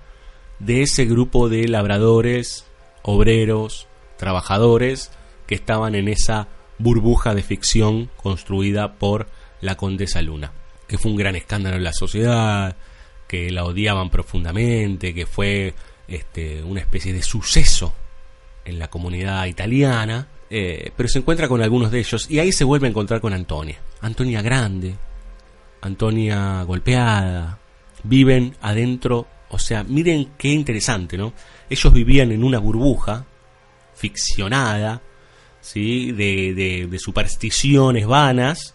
de ese grupo de labradores, obreros, trabajadores que estaban en esa burbuja de ficción construida por la condesa Luna, que fue un gran escándalo en la sociedad, que la odiaban profundamente, que fue este, una especie de suceso en la comunidad italiana, eh, pero se encuentra con algunos de ellos y ahí se vuelve a encontrar con Antonia. Antonia grande, Antonia golpeada, viven adentro, o sea, miren qué interesante, ¿no? Ellos vivían en una burbuja ficcionada, ¿sí? De, de, supersticiones vanas,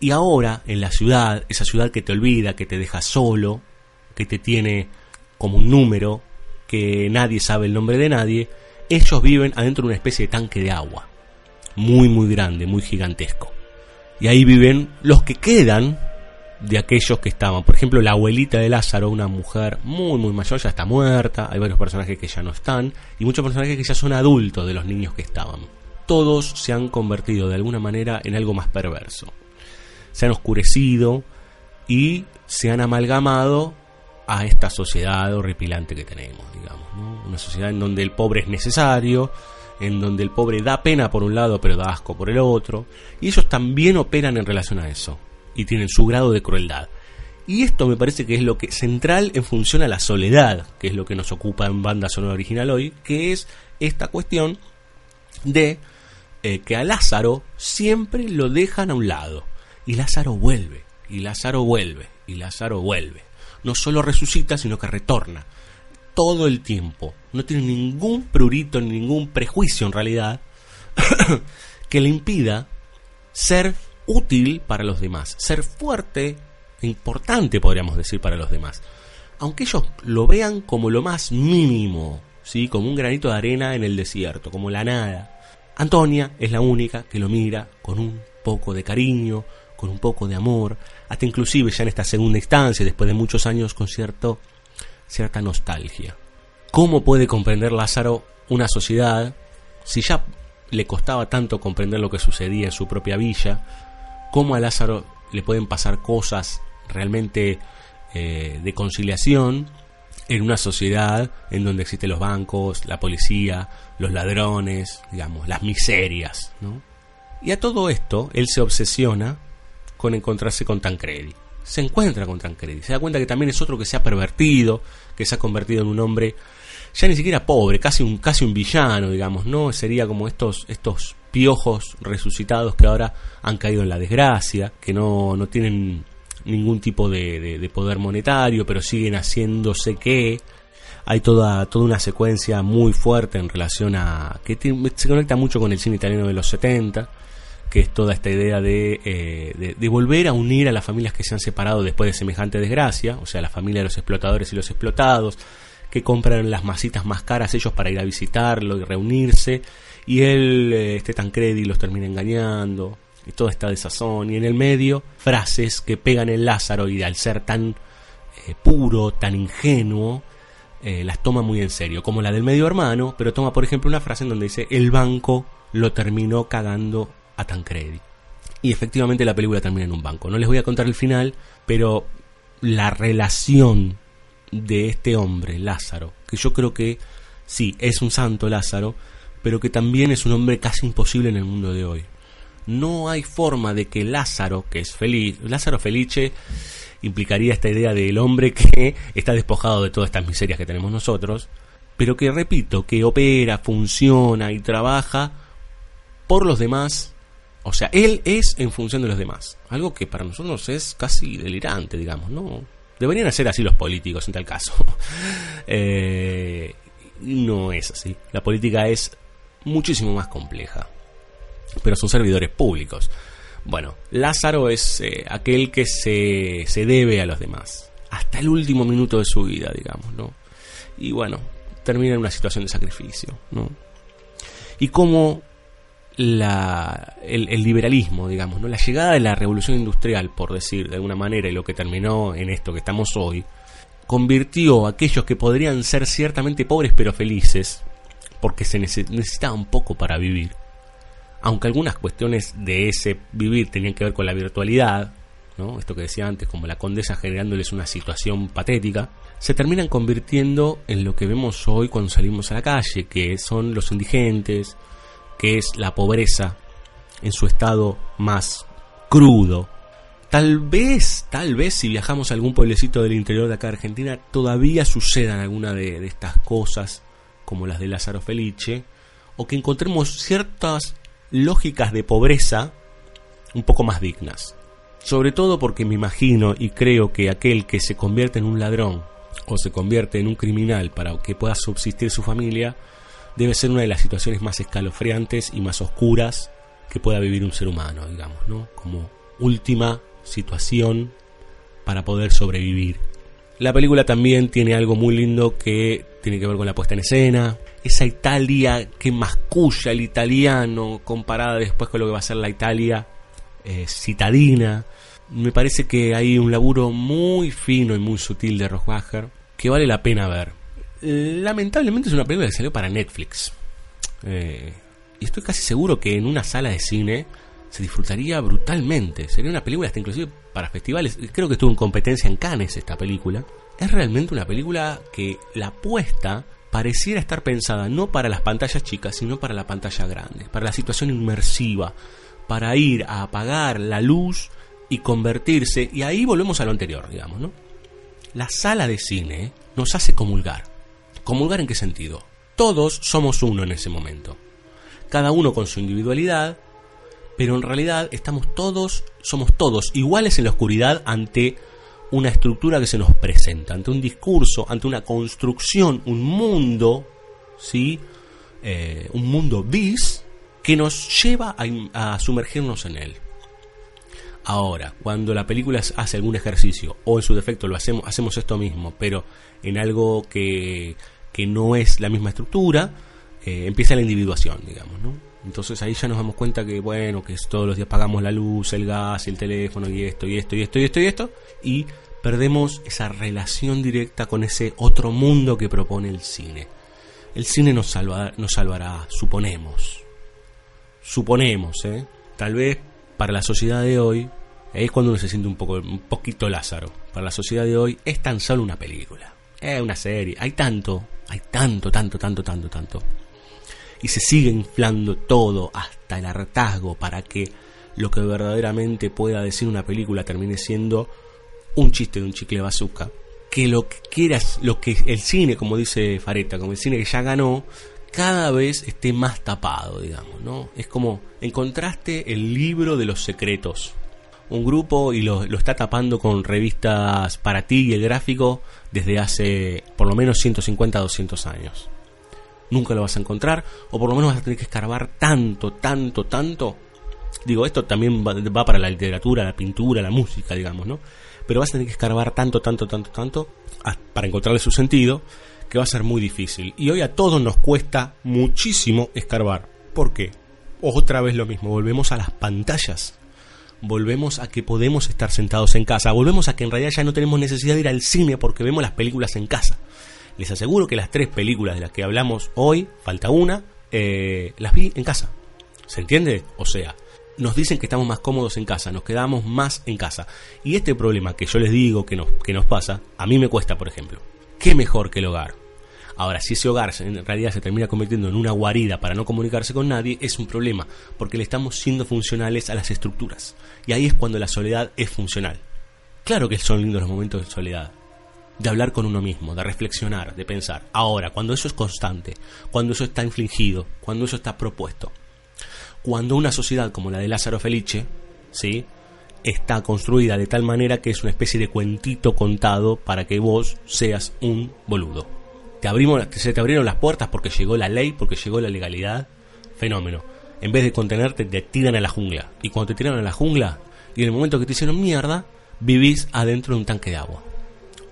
y ahora en la ciudad, esa ciudad que te olvida, que te deja solo, que te tiene como un número, que nadie sabe el nombre de nadie, ellos viven adentro de una especie de tanque de agua, muy, muy grande, muy gigantesco. Y ahí viven los que quedan de aquellos que estaban. Por ejemplo, la abuelita de Lázaro, una mujer muy, muy mayor, ya está muerta. Hay varios personajes que ya no están. Y muchos personajes que ya son adultos de los niños que estaban. Todos se han convertido de alguna manera en algo más perverso. Se han oscurecido y se han amalgamado a esta sociedad horripilante que tenemos, digamos. Una sociedad en donde el pobre es necesario, en donde el pobre da pena por un lado pero da asco por el otro. Y ellos también operan en relación a eso y tienen su grado de crueldad. Y esto me parece que es lo que central en función a la soledad, que es lo que nos ocupa en banda sonora original hoy, que es esta cuestión de eh, que a Lázaro siempre lo dejan a un lado. Y Lázaro vuelve, y Lázaro vuelve, y Lázaro vuelve. No solo resucita, sino que retorna. Todo el tiempo. No tiene ningún prurito, ningún prejuicio en realidad, [coughs] que le impida ser útil para los demás, ser fuerte e importante, podríamos decir, para los demás. Aunque ellos lo vean como lo más mínimo, ¿sí? como un granito de arena en el desierto, como la nada. Antonia es la única que lo mira con un poco de cariño, con un poco de amor, hasta inclusive ya en esta segunda instancia, después de muchos años, con cierto, cierta nostalgia. ¿Cómo puede comprender Lázaro una sociedad si ya le costaba tanto comprender lo que sucedía en su propia villa, cómo a Lázaro le pueden pasar cosas realmente eh, de conciliación en una sociedad en donde existen los bancos, la policía, los ladrones, digamos, las miserias, ¿no? Y a todo esto, él se obsesiona con encontrarse con Tancredi. Se encuentra con Tancredi, se da cuenta que también es otro que se ha pervertido, que se ha convertido en un hombre ya ni siquiera pobre, casi un, casi un villano, digamos, ¿no? Sería como estos, estos piojos resucitados que ahora han caído en la desgracia, que no, no tienen ningún tipo de, poder monetario, pero siguen haciéndose que hay toda, toda una secuencia muy fuerte en relación a que se conecta mucho con el cine italiano de los 70 que es toda esta idea eh, de, de, volver a unir a las familias que se han separado después de semejante desgracia, o sea, la familia de los explotadores y los explotados, que compran las masitas más caras ellos para ir a visitarlo y reunirse, y él, eh, este Tancredi, los termina engañando, y toda esta desazón, y en el medio frases que pegan el Lázaro, y al ser tan eh, puro, tan ingenuo, eh, las toma muy en serio, como la del medio hermano, pero toma por ejemplo una frase en donde dice el banco lo terminó cagando a Tancredi. Y efectivamente la película termina en un banco. No les voy a contar el final, pero la relación de este hombre, Lázaro, que yo creo que sí, es un santo Lázaro, pero que también es un hombre casi imposible en el mundo de hoy. No hay forma de que Lázaro, que es feliz, Lázaro Felice implicaría esta idea del hombre que está despojado de todas estas miserias que tenemos nosotros, pero que, repito, que opera, funciona y trabaja por los demás. O sea, él es en función de los demás. Algo que para nosotros es casi delirante, digamos, ¿no? Deberían hacer así los políticos en tal caso. [laughs] Eh, no es así. La política es muchísimo más compleja. Pero son servidores públicos. Bueno, Lázaro es eh, aquel que se, se debe a los demás. Hasta el último minuto de su vida, digamos, ¿no? Y bueno, termina en una situación de sacrificio, ¿no? Y como la, el, liberalismo, digamos, ¿no? la llegada de la revolución industrial, por decir de alguna manera, y lo que terminó en esto que estamos hoy, convirtió a aquellos que podrían ser ciertamente pobres pero felices, porque se necesitaba un poco para vivir, aunque algunas cuestiones de ese vivir tenían que ver con la virtualidad, ¿no? esto que decía antes, como la condesa generándoles una situación patética, se terminan convirtiendo en lo que vemos hoy cuando salimos a la calle, que son los indigentes, que es la pobreza en su estado más crudo. Tal vez, tal vez si viajamos a algún pueblecito del interior de acá de Argentina, todavía sucedan algunas de, de estas cosas, como las de Lázaro Felice, o que encontremos ciertas lógicas de pobreza un poco más dignas. Sobre todo porque me imagino y creo que aquel que se convierte en un ladrón o se convierte en un criminal para que pueda subsistir su familia, debe ser una de las situaciones más escalofriantes y más oscuras que pueda vivir un ser humano, digamos, ¿no? Como última situación para poder sobrevivir. La película también tiene algo muy lindo que tiene que ver con la puesta en escena, esa Italia que masculla el italiano comparada después con lo que va a ser la Italia eh, citadina. Me parece que hay un laburo muy fino y muy sutil de Rohrabacher que vale la pena ver lamentablemente es una película que salió para Netflix. Eh, y estoy casi seguro que en una sala de cine se disfrutaría brutalmente. Sería una película hasta inclusive para festivales. Creo que estuvo en competencia en Cannes esta película. Es realmente una película que la apuesta pareciera estar pensada no para las pantallas chicas, sino para la pantalla grande, para la situación inmersiva, para ir a apagar la luz y convertirse, y ahí volvemos a lo anterior, digamos, ¿no? La sala de cine nos hace comulgar. ¿Comulgar en qué sentido? Todos somos uno en ese momento. Cada uno con su individualidad, pero en realidad estamos todos, somos todos iguales en la oscuridad ante una estructura que se nos presenta, ante un discurso, ante una construcción, un mundo, ¿sí? Eh, un mundo bis que nos lleva a, a, sumergirnos en él. Ahora, cuando la película hace algún ejercicio, o en su defecto lo hacemos, hacemos esto mismo, pero en algo que que no es la misma estructura, eh, empieza la individuación, digamos, ¿no? Entonces ahí ya nos damos cuenta que, bueno, que todos los días pagamos la luz, el gas, el teléfono y esto, y esto, y esto, y esto, y esto, y perdemos esa relación directa con ese otro mundo que propone el cine. El cine nos, nos salvará, suponemos. Suponemos, ¿eh? Tal vez para la sociedad de hoy, es cuando uno se siente un, poco, un poquito Lázaro. Para la sociedad de hoy es tan solo una película. Es una serie. Hay tanto, hay tanto, tanto, tanto, tanto, tanto. Y se sigue inflando todo hasta el hartazgo para que lo que verdaderamente pueda decir una película termine siendo un chiste de un chicle bazooka. Que lo que quieras, lo que el cine, como dice Fareta, como el cine que ya ganó, cada vez esté más tapado, digamos, ¿no? Es como encontraste el libro de los secretos. Un grupo y lo, lo está tapando con revistas para ti y el gráfico desde hace por lo menos 150 200 años. Nunca lo vas a encontrar, o por lo menos vas a tener que escarbar tanto, tanto, tanto. Digo, esto también va, para la literatura, la pintura, la música, digamos, ¿no? Pero vas a tener que escarbar tanto, tanto, tanto, tanto para encontrarle su sentido, que va a ser muy difícil. Y hoy a todos nos cuesta muchísimo escarbar. ¿Por qué? Otra vez lo mismo, volvemos a las pantallas volvemos a que podemos estar sentados en casa, volvemos a que en realidad ya no tenemos necesidad de ir al cine porque vemos las películas en casa. Les aseguro que las tres películas de las que hablamos hoy, falta una, eh, las vi en casa. ¿Se entiende? O sea, nos dicen que estamos más cómodos en casa, nos quedamos más en casa. Y este problema que yo les digo que nos, que nos pasa, a mí me cuesta, por ejemplo. ¿Qué mejor que el hogar? Ahora, si ese hogar en realidad se termina convirtiendo en una guarida para no comunicarse con nadie, es un problema, porque le estamos siendo funcionales a las estructuras. Y ahí es cuando la soledad es funcional. Claro que son lindos los momentos de soledad, de hablar con uno mismo, de reflexionar, de pensar. Ahora, cuando eso es constante, cuando eso está infligido, cuando eso está propuesto, cuando una sociedad como la de Lázaro Felice, ¿sí? está construida de tal manera que es una especie de cuentito contado para que vos seas un boludo te abrimos, se te abrieron las puertas porque llegó la ley, porque llegó la legalidad. Fenómeno. En vez de contenerte, te tiran a la jungla. Y cuando te tiran a la jungla, y en el momento que te hicieron mierda, vivís adentro de un tanque de agua.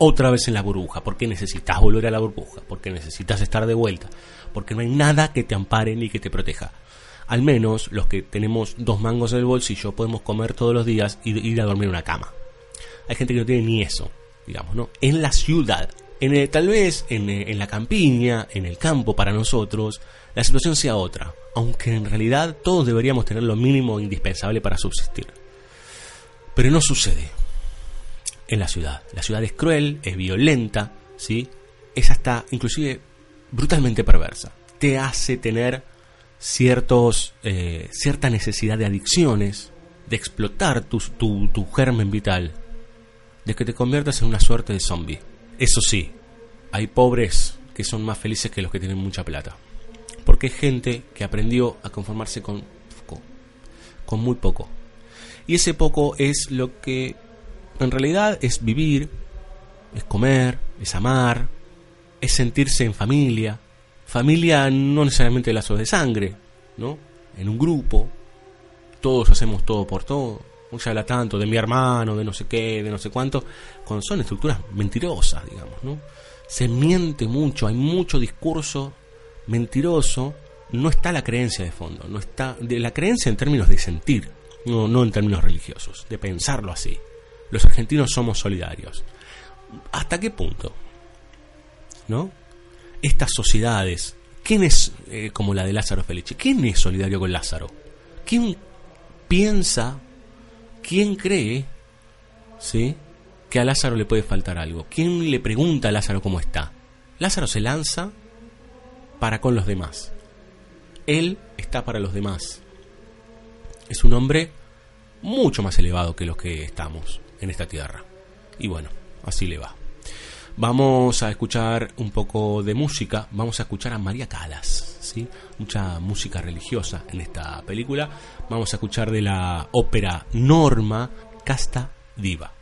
Otra vez en la burbuja, porque necesitas volver a la burbuja, porque necesitas estar de vuelta, porque no hay nada que te ampare ni que te proteja. Al menos los que tenemos dos mangos en el bolsillo podemos comer todos los días y ir a dormir en una cama. Hay gente que no tiene ni eso, digamos, ¿no? En la ciudad en tal vez en, en la campiña, en el campo para nosotros, la situación sea otra, aunque en realidad todos deberíamos tener lo mínimo indispensable para subsistir. Pero no sucede en la ciudad. La ciudad es cruel, es violenta, ¿sí? es hasta inclusive brutalmente perversa. Te hace tener ciertos, eh, cierta necesidad de adicciones, de explotar tu, tu, tu germen vital, de que te conviertas en una suerte de zombie. Eso sí, hay pobres que son más felices que los que tienen mucha plata. Porque es gente que aprendió a conformarse con, con muy poco. Y ese poco es lo que en realidad es vivir, es comer, es amar, es sentirse en familia. Familia no necesariamente lazos de sangre, ¿no? En un grupo, todos hacemos todo por todo se habla tanto de mi hermano, de no sé qué, de no sé cuánto, cuando son estructuras mentirosas, digamos, ¿no? Se miente mucho, hay mucho discurso mentiroso, no está la creencia de fondo, no está de la creencia en términos de sentir, no, no en términos religiosos, de pensarlo así. Los argentinos somos solidarios. ¿Hasta qué punto? ¿No? Estas sociedades, ¿quién es eh, como la de Lázaro Felice? ¿Quién es solidario con Lázaro? ¿Quién piensa ¿quién cree, sí, que a Lázaro le puede faltar algo? ¿Quién le pregunta a Lázaro cómo está? Lázaro se lanza para con los demás. Él está para los demás. Es un hombre mucho más elevado que los que estamos en esta tierra. Y bueno, así le va. Vamos a escuchar un poco de música, vamos a escuchar a María Calas, ¿sí? mucha música religiosa en esta película. Vamos a escuchar de la ópera Norma Casta Diva.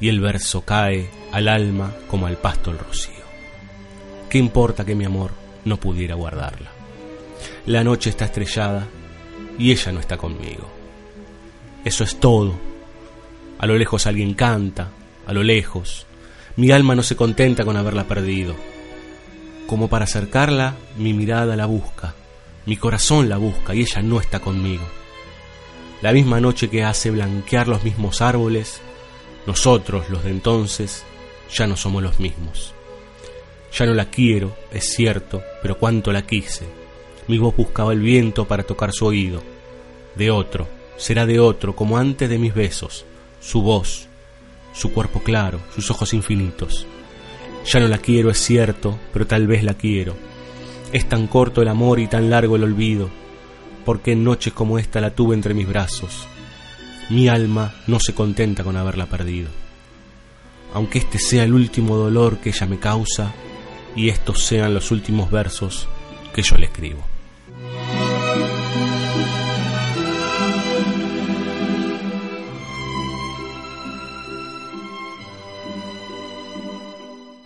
Y el verso cae al alma como al pasto el rocío. ¿Qué importa que mi amor no pudiera guardarla? La noche está estrellada y ella no está conmigo. Eso es todo. A lo lejos alguien canta, a lo lejos mi alma no se contenta con haberla perdido. Como para acercarla, mi mirada la busca, mi corazón la busca y ella no está conmigo. La misma noche que hace blanquear los mismos árboles, nosotros, los de entonces, ya no somos los mismos. Ya no la quiero, es cierto, pero cuánto la quise. Mi voz buscaba el viento para tocar su oído. De otro, será de otro, como antes de mis besos, su voz, su cuerpo claro, sus ojos infinitos. Ya no la quiero, es cierto, pero tal vez la quiero. Es tan corto el amor y tan largo el olvido, porque en noches como esta la tuve entre mis brazos. Mi alma no se contenta con haberla perdido. Aunque este sea el último dolor que ella me causa, y estos sean los últimos versos que yo le escribo.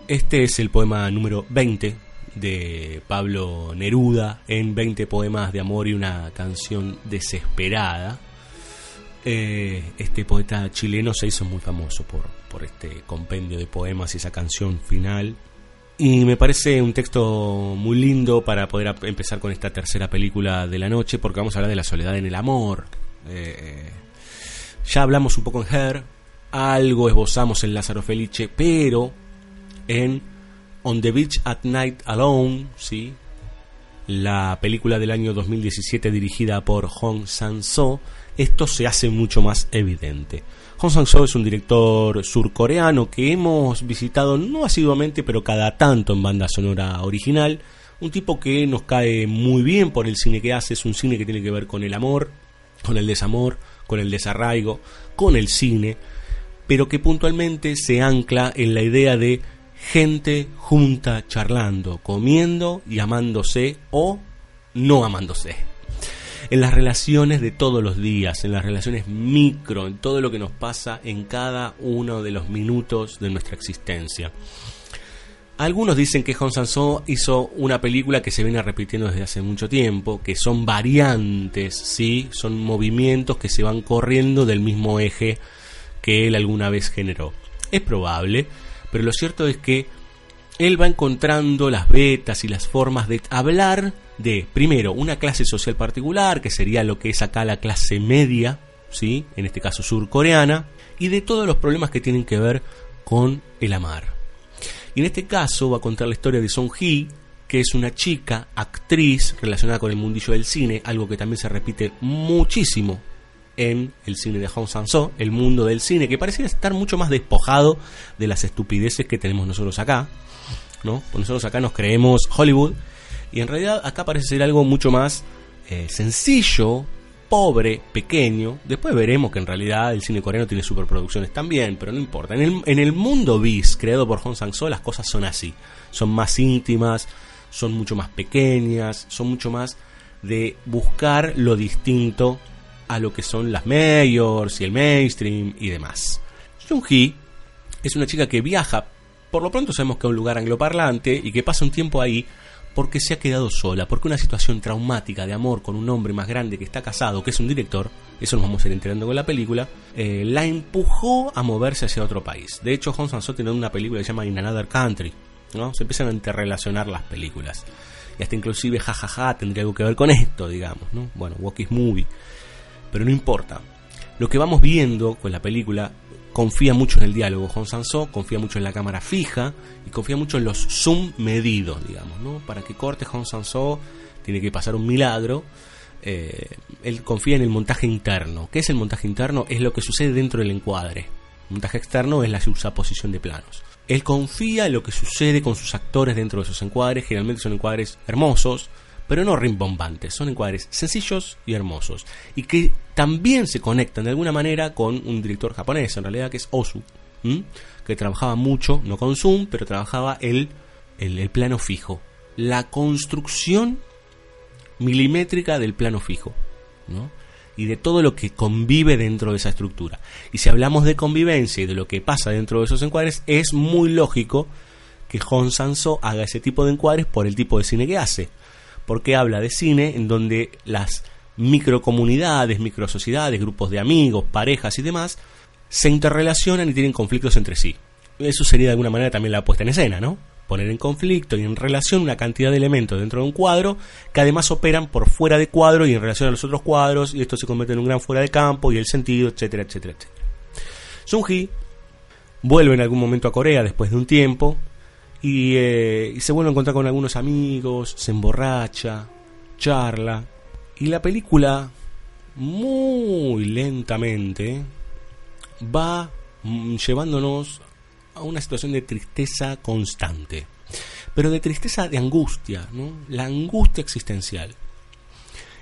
Este es el poema número 20 de Pablo Neruda en 20 poemas de amor y una canción desesperada. Eh, este poeta chileno se hizo muy famoso por, por este compendio de poemas y esa canción final. Y me parece un texto muy lindo para poder empezar con esta tercera película de la noche, porque vamos a hablar de la soledad en el amor. Eh, ya hablamos un poco en Her, algo esbozamos en Lázaro Felice, pero en On the Beach at Night Alone, ¿sí? la película del año 2017 dirigida por Hong Sang-soo, esto se hace mucho más evidente. Hong Sang-soo es un director surcoreano que hemos visitado no asiduamente, pero cada tanto en banda sonora original. Un tipo que nos cae muy bien por el cine que hace, es un cine que tiene que ver con el amor, con el desamor, con el desarraigo, con el cine, pero que puntualmente se ancla en la idea de gente junta charlando, comiendo y amándose o no amándose. En las relaciones de todos los días, en las relaciones micro, en todo lo que nos pasa en cada uno de los minutos de nuestra existencia. Algunos dicen que Hong Sanso hizo una película que se viene repitiendo desde hace mucho tiempo, que son variantes, ¿sí? son movimientos que se van corriendo del mismo eje que él alguna vez generó. Es probable, pero lo cierto es que él va encontrando las vetas y las formas de hablar de, primero, una clase social particular, que sería lo que es acá la clase media, ¿sí? en este caso surcoreana, y de todos los problemas que tienen que ver con el amar. Y en este caso va a contar la historia de Song Hee, que es una chica, actriz relacionada con el mundillo del cine, algo que también se repite muchísimo en el cine de Hong Sang-soo, el mundo del cine, que pareciera estar mucho más despojado de las estupideces que tenemos nosotros acá, ¿no? Nosotros acá nos creemos Hollywood y en realidad acá parece ser algo mucho más eh, sencillo, pobre, pequeño. Después veremos que en realidad el cine coreano tiene superproducciones también, pero no importa. En el, en el mundo bis, creado por Hong Sang-soo, las cosas son así. Son más íntimas, son mucho más pequeñas, son mucho más de buscar lo distinto a lo que son las mayors y el mainstream y demás. Jung-hee es una chica que viaja, por lo pronto sabemos que a un lugar angloparlante y que pasa un tiempo ahí porque se ha quedado sola, porque una situación traumática de amor con un hombre más grande que está casado, que es un director, eso nos vamos a ir enterando con la película, eh, la empujó a moverse hacia otro país. De hecho, Hong Sang-soo tiene una película que se llama In Another Country, ¿no? Se empiezan a interrelacionar las películas. Y hasta inclusive jajaja tendría algo que ver con esto, digamos, ¿no? Bueno, Walk is Movie. Pero no importa. Lo que vamos viendo con la película confía mucho en el diálogo. Hong Sanso confía mucho en la cámara fija y confía mucho en los zoom medidos, digamos, ¿no? Para que corte Hong Sanso tiene que pasar un milagro. Eh, él confía en el montaje interno. ¿Qué es el montaje interno? Es lo que sucede dentro del encuadre. El montaje externo es la posición de planos. Él confía en lo que sucede con sus actores dentro de esos encuadres. Generalmente son encuadres hermosos, pero no rimbombantes, son encuadres sencillos y hermosos, y que también se conectan de alguna manera con un director japonés, en realidad que es Osu, que trabajaba mucho, no con zoom, pero trabajaba el, el, plano fijo, la construcción milimétrica del plano fijo, y de todo lo que convive dentro de esa estructura. Y si hablamos de convivencia y de lo que pasa dentro de esos encuadres, es muy lógico que Hon Sanso haga ese tipo de encuadres por el tipo de cine que hace porque habla de cine en donde las microcomunidades, microsociedades, grupos de amigos, parejas y demás se interrelacionan y tienen conflictos entre sí. Eso sería de alguna manera también la puesta en escena, ¿no? Poner en conflicto y en relación una cantidad de elementos dentro de un cuadro que además operan por fuera de cuadro y en relación a los otros cuadros y esto se convierte en un gran fuera de campo y el sentido, etcétera, etcétera, etcétera. Sun-hee vuelve en algún momento a Corea después de un tiempo eh, y, se vuelve a encontrar con algunos amigos, se emborracha, charla. Y la película, muy lentamente, va mm, llevándonos a una situación de tristeza constante. Pero de tristeza de angustia, ¿no? La angustia existencial.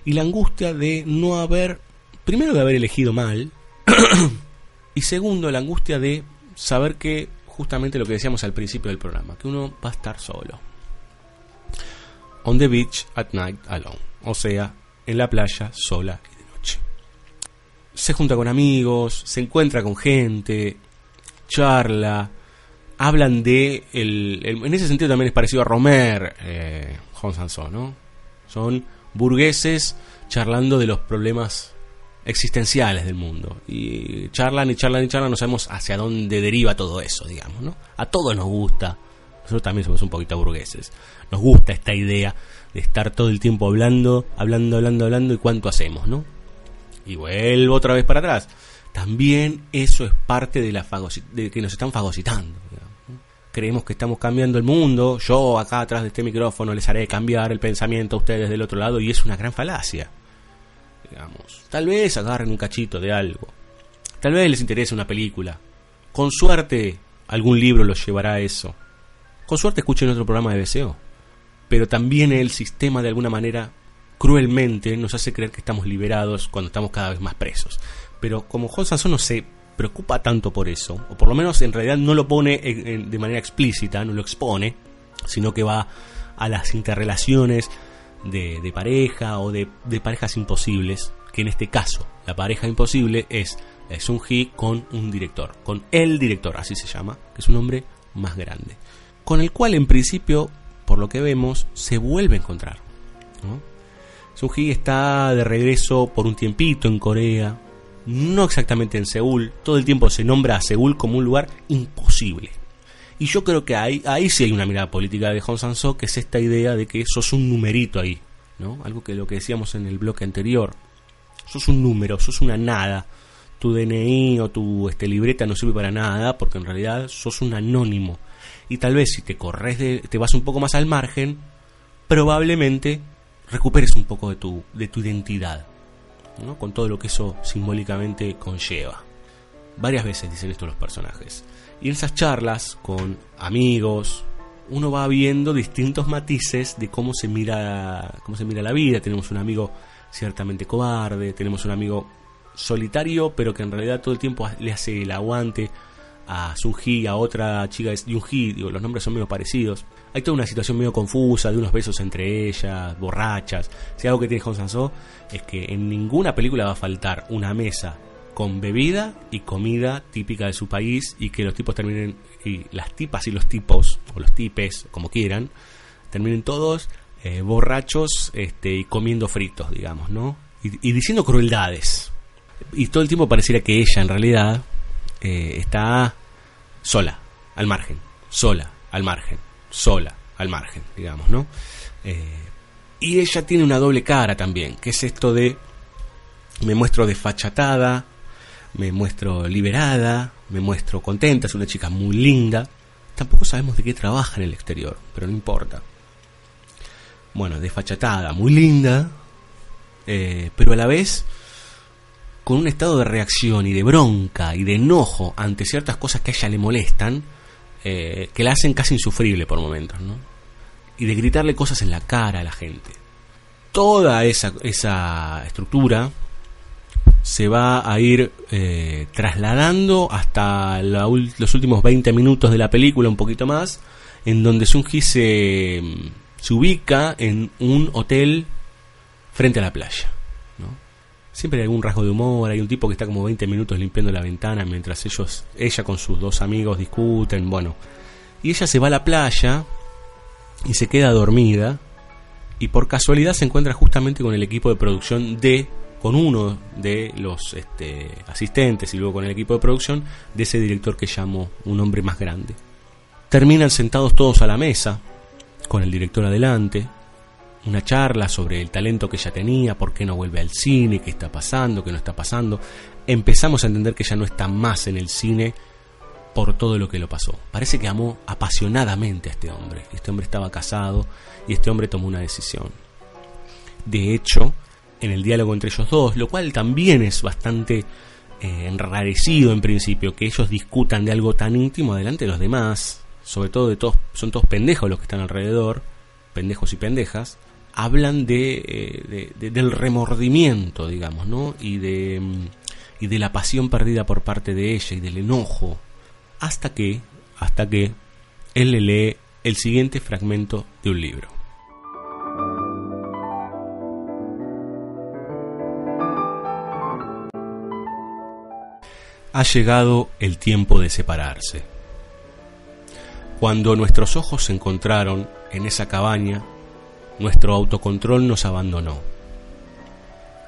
Y la angustia de no haber, primero de haber elegido mal, [clears throat] y segundo la angustia de saber que justamente lo que decíamos al principio del programa, que uno va a estar solo. On the beach at night alone, o sea, en la playa sola y de noche. Se junta con amigos, se encuentra con gente, charla, hablan de el, en ese sentido también es parecido a Romer, eh, Sanson, ¿no? Son burgueses charlando de los problemas existenciales del mundo. Y charlan y charlan y charlan, no sabemos hacia dónde deriva todo eso, digamos, ¿no? A todos nos gusta, nosotros también somos un poquito burgueses, nos gusta esta idea de estar todo el tiempo hablando, hablando, hablando, hablando y cuánto hacemos, ¿no? Y vuelvo otra vez para atrás. También eso es parte de la de que nos están fagocitando. Creemos que estamos cambiando el mundo. Yo acá atrás de este micrófono les haré cambiar el pensamiento a ustedes del otro lado y es una gran falacia. Tal vez agarren un cachito de algo. Tal vez les interese una película. Con suerte, algún libro los llevará a eso. Con suerte escuchen otro programa de BCO. Pero también el sistema, de alguna manera, cruelmente nos hace creer que estamos liberados cuando estamos cada vez más presos. Pero como Juan Sansón no se preocupa tanto por eso, o por lo menos en realidad no lo pone de manera explícita, no lo expone, sino que va a las interrelaciones de, pareja o de, parejas imposibles, que en este caso la pareja imposible es un Hee con un director, con el director, así se llama, que es un hombre más grande, con el cual en principio, por lo que vemos, se vuelve a encontrar. ¿no? Sung Hee está de regreso por un tiempito en Corea, no exactamente en Seúl, todo el tiempo se nombra a Seúl como un lugar imposible. Y yo creo que ahí, ahí sí hay una mirada política de Hong Sang-soo, que es esta idea de que sos un numerito ahí, ¿no? Algo que lo que decíamos en el bloque anterior. Sos un número, sos una nada. Tu DNI o tu este, libreta no sirve para nada porque en realidad sos un anónimo. Y tal vez si te corres de, te vas un poco más al margen, probablemente recuperes un poco de tu, de tu identidad, ¿no? con todo lo que eso simbólicamente conlleva. Varias veces dicen esto los personajes. Y en esas charlas con amigos, uno va viendo distintos matices de cómo se mira, cómo se mira la vida. Tenemos un amigo ciertamente cobarde, tenemos un amigo solitario, pero que en realidad todo el tiempo le hace el aguante a Sunji, a otra chica de Yoonji, digo, los nombres son medio parecidos. Hay toda una situación medio confusa de unos besos entre ellas, borrachas. Si algo que tiene Hong Sanso es que en ninguna película va a faltar una mesa con bebida y comida típica de su país y que los tipos terminen, y las tipas y los tipos, o los tipes, como quieran, terminen todos eh, borrachos este, y comiendo fritos, digamos, ¿no? Y, diciendo crueldades. Y todo el tiempo pareciera que ella en realidad eh, está sola, al margen, sola, al margen, sola, al margen, digamos, ¿no? Eh, y ella tiene una doble cara también, que es esto de me muestro desfachatada, me muestro liberada, me muestro contenta, es una chica muy linda. Tampoco sabemos de qué trabaja en el exterior, pero no importa. Bueno, desfachatada, muy linda, eh, pero a la vez con un estado de reacción y de bronca y de enojo ante ciertas cosas que a ella le molestan, eh, que la hacen casi insufrible por momentos, ¿no? Y de gritarle cosas en la cara a la gente. Toda esa, esa estructura se va a ir eh, trasladando hasta los últimos 20 minutos de la película, un poquito más, en donde Sunji se, se ubica en un hotel frente a la playa. ¿no? Siempre hay algún rasgo de humor, hay un tipo que está como 20 minutos limpiando la ventana mientras ellos, ella con sus dos amigos discuten, bueno. Y ella se va a la playa y se queda dormida y por casualidad se encuentra justamente con el equipo de producción de con uno de los este, asistentes y luego con el equipo de producción de ese director que llamo un hombre más grande. Terminan sentados todos a la mesa, con el director adelante, una charla sobre el talento que ella tenía, por qué no vuelve al cine, qué está pasando, qué no está pasando. Empezamos a entender que ya no está más en el cine por todo lo que lo pasó. Parece que amó apasionadamente a este hombre. Este hombre estaba casado y este hombre tomó una decisión. De hecho, en el diálogo entre ellos dos, lo cual también es bastante eh, enrarecido en principio, que ellos discutan de algo tan íntimo delante de los demás, sobre todo de todos, son todos pendejos los que están alrededor, pendejos y pendejas, hablan de, eh, del remordimiento, digamos, ¿no? Y de, y de la pasión perdida por parte de ella y del enojo, hasta que, hasta que él le lee el siguiente fragmento de un libro. ha llegado el tiempo de separarse. Cuando nuestros ojos se encontraron en esa cabaña, nuestro autocontrol nos abandonó.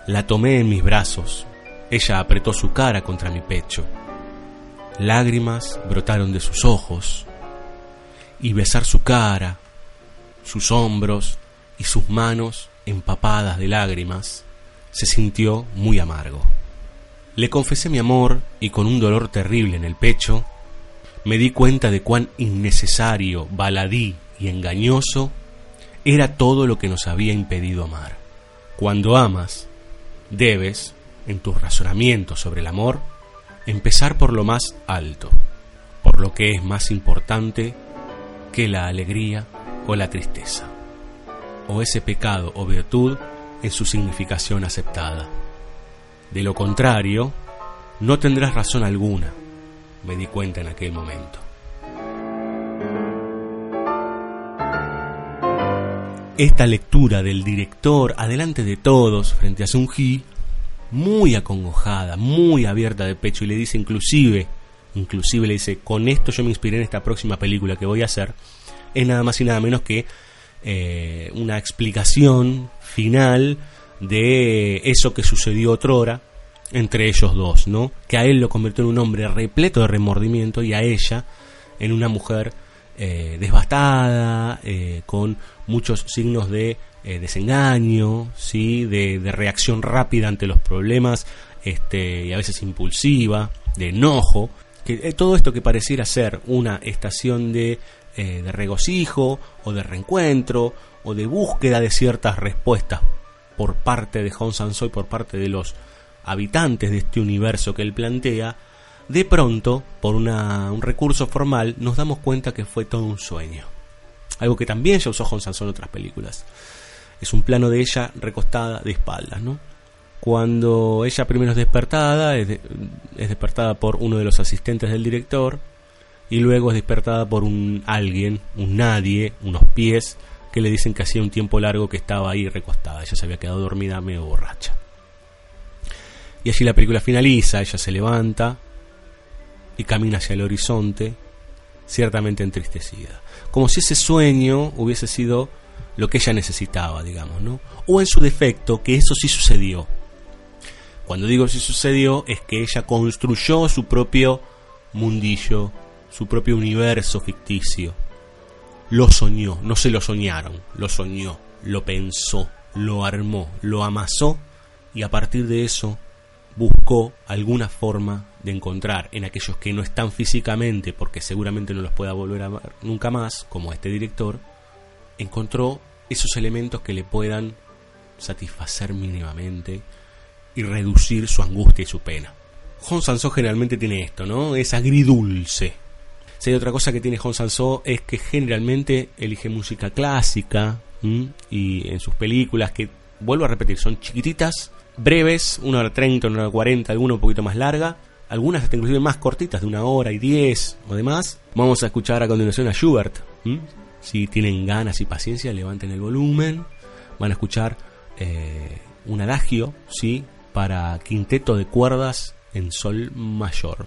La tomé en mis brazos, ella apretó su cara contra mi pecho. Lágrimas brotaron de sus ojos, y besar su cara, sus hombros y sus manos empapadas de lágrimas se sintió muy amargo. Le confesé mi amor y con un dolor terrible en el pecho, me di cuenta de cuán innecesario, baladí y engañoso era todo lo que nos había impedido amar. Cuando amas, debes, en tus razonamientos sobre el amor, empezar por lo más alto, por lo que es más importante que la alegría o la tristeza, o ese pecado o virtud en su significación aceptada. De lo contrario, no tendrás razón alguna, me di cuenta en aquel momento. Esta lectura del director adelante de todos frente a Sun muy acongojada, muy abierta de pecho y le dice inclusive, inclusive le dice, con esto yo me inspiré en esta próxima película que voy a hacer, es nada más y nada menos que eh, una explicación final de eso que sucedió otrora entre ellos dos, ¿no? Que a él lo convirtió en un hombre repleto de remordimiento y a ella en una mujer eh, devastada, eh, con muchos signos de eh, desengaño, ¿sí? De, de, reacción rápida ante los problemas este, y a veces impulsiva, de enojo. Que, todo esto que pareciera ser una estación de, de regocijo o de reencuentro o de búsqueda de ciertas respuestas por parte de Hong Sanso y por parte de los habitantes de este universo que él plantea, de pronto, por un recurso formal, nos damos cuenta que fue todo un sueño. Algo que también ya usó Hong Sanso en otras películas. Es un plano de ella recostada de espaldas, ¿no? Cuando ella primero es despertada, es, es despertada por uno de los asistentes del director y luego es despertada por un alguien, un nadie, unos pies que le dicen que hacía un tiempo largo que estaba ahí recostada. Ella se había quedado dormida medio borracha. Y allí la película finaliza, ella se levanta y camina hacia el horizonte, ciertamente entristecida. Como si ese sueño hubiese sido lo que ella necesitaba, digamos, ¿no? O en su defecto, que eso sí sucedió. Cuando digo si sucedió, es que ella construyó su propio mundillo, su propio universo ficticio. Lo soñó, no se lo soñaron, lo soñó, lo pensó, lo armó, lo amasó y a partir de eso buscó alguna forma de encontrar en aquellos que no están físicamente, porque seguramente no los pueda volver a ver nunca más, como este director, encontró esos elementos que le puedan satisfacer mínimamente y reducir su angustia y su pena. Hong Sanso generalmente tiene esto, ¿no? Es agridulce. Si hay otra cosa que tiene Hong Sanso es que generalmente elige música clásica y en sus películas que, vuelvo a repetir, son chiquititas, breves, una hora treinta, una hora cuarenta, alguna un poquito más larga, algunas hasta inclusive más cortitas, de una hora y diez o demás. Vamos a escuchar a continuación a Schubert. Si tienen ganas y paciencia, levanten el volumen. Van a escuchar eh, un adagio, ¿sí? Para quinteto de cuerdas en sol mayor.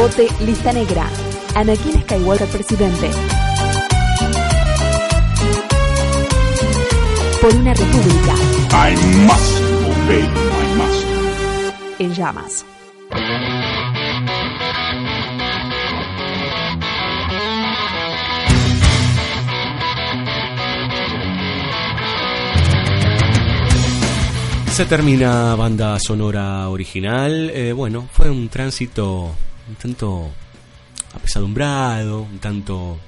Vote lista negra. Anakin Skywalker presidente. Por una república. I must obey my master. En llamas. Se termina banda sonora original. Eh, bueno, fue un tránsito un tanto apesadumbrado, un tanto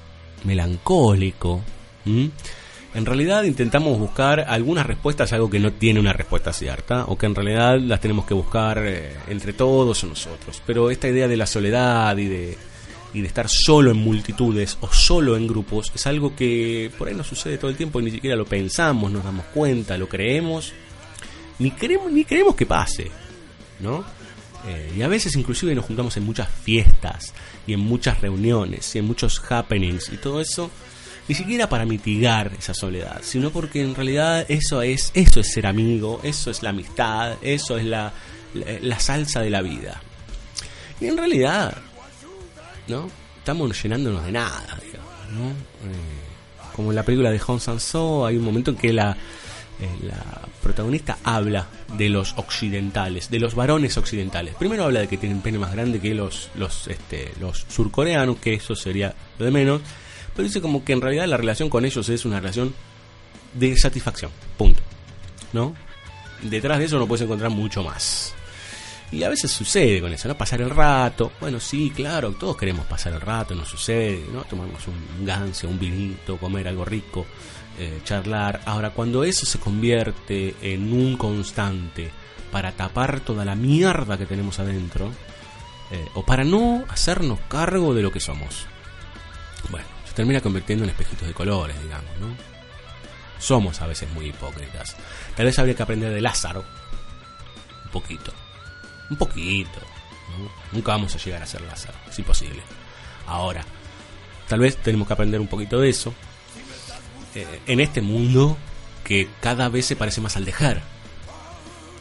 melancólico. En realidad intentamos buscar algunas respuestas a algo que no tiene una respuesta cierta, o que en realidad las tenemos que buscar eh, entre todos o nosotros. Pero esta idea de la soledad y de, y de estar solo en multitudes o solo en grupos es algo que por ahí nos sucede todo el tiempo y ni siquiera lo pensamos, nos damos cuenta, lo creemos, ni queremos, ni queremos que pase, ¿no? Eh, y a veces inclusive nos juntamos en muchas fiestas y en muchas reuniones y en muchos happenings y todo eso ni siquiera para mitigar esa soledad, sino porque en realidad eso es eso es ser amigo, eso es la amistad, eso es la, la, salsa de la vida. Y en realidad, ¿no? Estamos llenándonos de nada, ¿no? Eh, como en la película de Hong Sang-soo hay un momento en que la eh, la protagonista habla de los occidentales, de los varones occidentales. Primero habla de que tienen pene más grande que los, los, este, los surcoreanos, que eso sería lo de menos, pero dice como que en realidad la relación con ellos es una relación de satisfacción, punto. ¿No? Detrás de eso no puedes encontrar mucho más. Y a veces sucede con eso, ¿no? Pasar el rato. Bueno, sí, claro, todos queremos pasar el rato, nos sucede, ¿no? Tomamos un ganso, un vinito, comer algo rico. Eh, charlar. Ahora, cuando eso se convierte en un constante para tapar toda la mierda que tenemos adentro, eh, o para no hacernos cargo de lo que somos, bueno, se termina convirtiendo en espejitos de colores, digamos, ¿no? Somos a veces muy hipócritas. Tal vez habría que aprender de Lázaro. Un poquito. Un poquito. Nunca vamos a llegar a ser Lázaro. Es imposible. Ahora, tal vez tenemos que aprender un poquito de eso en este mundo que cada vez se parece más al dejar,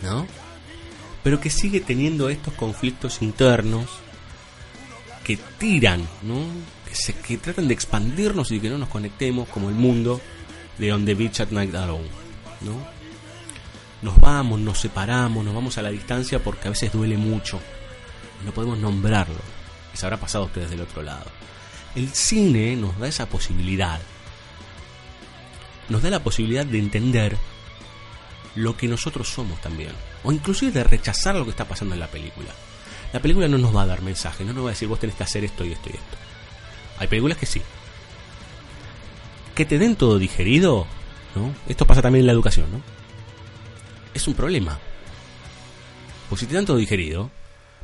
¿no? Pero que sigue teniendo estos conflictos internos que tiran, ¿no? Que, se, que tratan de expandirnos y que no nos conectemos como el mundo de On the Beach at Night ¿no? Nos vamos, nos separamos, nos vamos a la distancia porque a veces duele mucho. No podemos nombrarlo. Les habrá pasado a ustedes del otro lado. El cine nos da esa posibilidad nos da la posibilidad de entender lo que nosotros somos también. O inclusive de rechazar lo que está pasando en la película. La película no nos va a dar mensaje, no nos va a decir vos tenés que hacer esto y esto y esto. Hay películas que sí. que te den todo digerido, ¿no? Esto pasa también en la educación, ¿no? Es un problema. Pues si te dan todo digerido,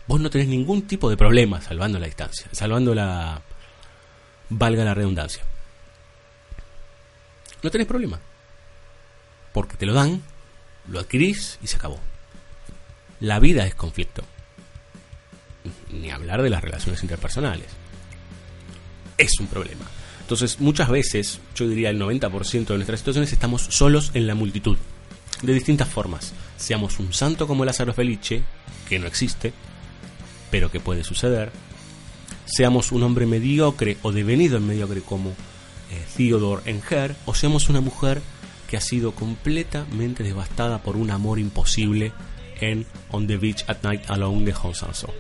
vos no tenés ningún tipo de problema salvando la distancia, salvando la... valga la redundancia. No tenés problema. Porque te lo dan, lo adquirís y se acabó. La vida es conflicto. Ni hablar de las relaciones interpersonales. Es un problema. Entonces, muchas veces, yo diría el 90% de nuestras situaciones, estamos solos en la multitud. De distintas formas. Seamos un santo como Lázaro Felice, que no existe, pero que puede suceder. Seamos un hombre mediocre o devenido en mediocre como eh, Theodore Enger, o seamos una mujer que ha sido completamente devastada por un amor imposible en On the Beach at Night Alone de Hong Sanso.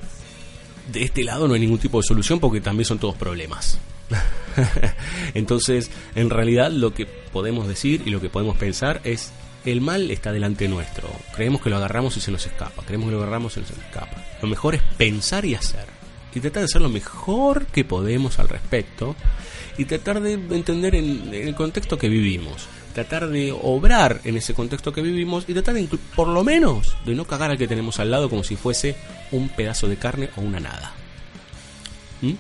De este lado no hay ningún tipo de solución porque también son todos problemas. [laughs] Entonces, en realidad lo que podemos decir y lo que podemos pensar es el mal está delante nuestro. Creemos que lo agarramos y se nos escapa. Creemos que lo agarramos y se nos escapa. Lo mejor es pensar y hacer. Y tratar de hacer lo mejor que podemos al respecto. Y tratar de entender en, el contexto que vivimos. Tratar de obrar en ese contexto que vivimos. Y tratar de, por lo menos, de no cagar al que tenemos al lado como si fuese un pedazo de carne o una nada. ¿Mm?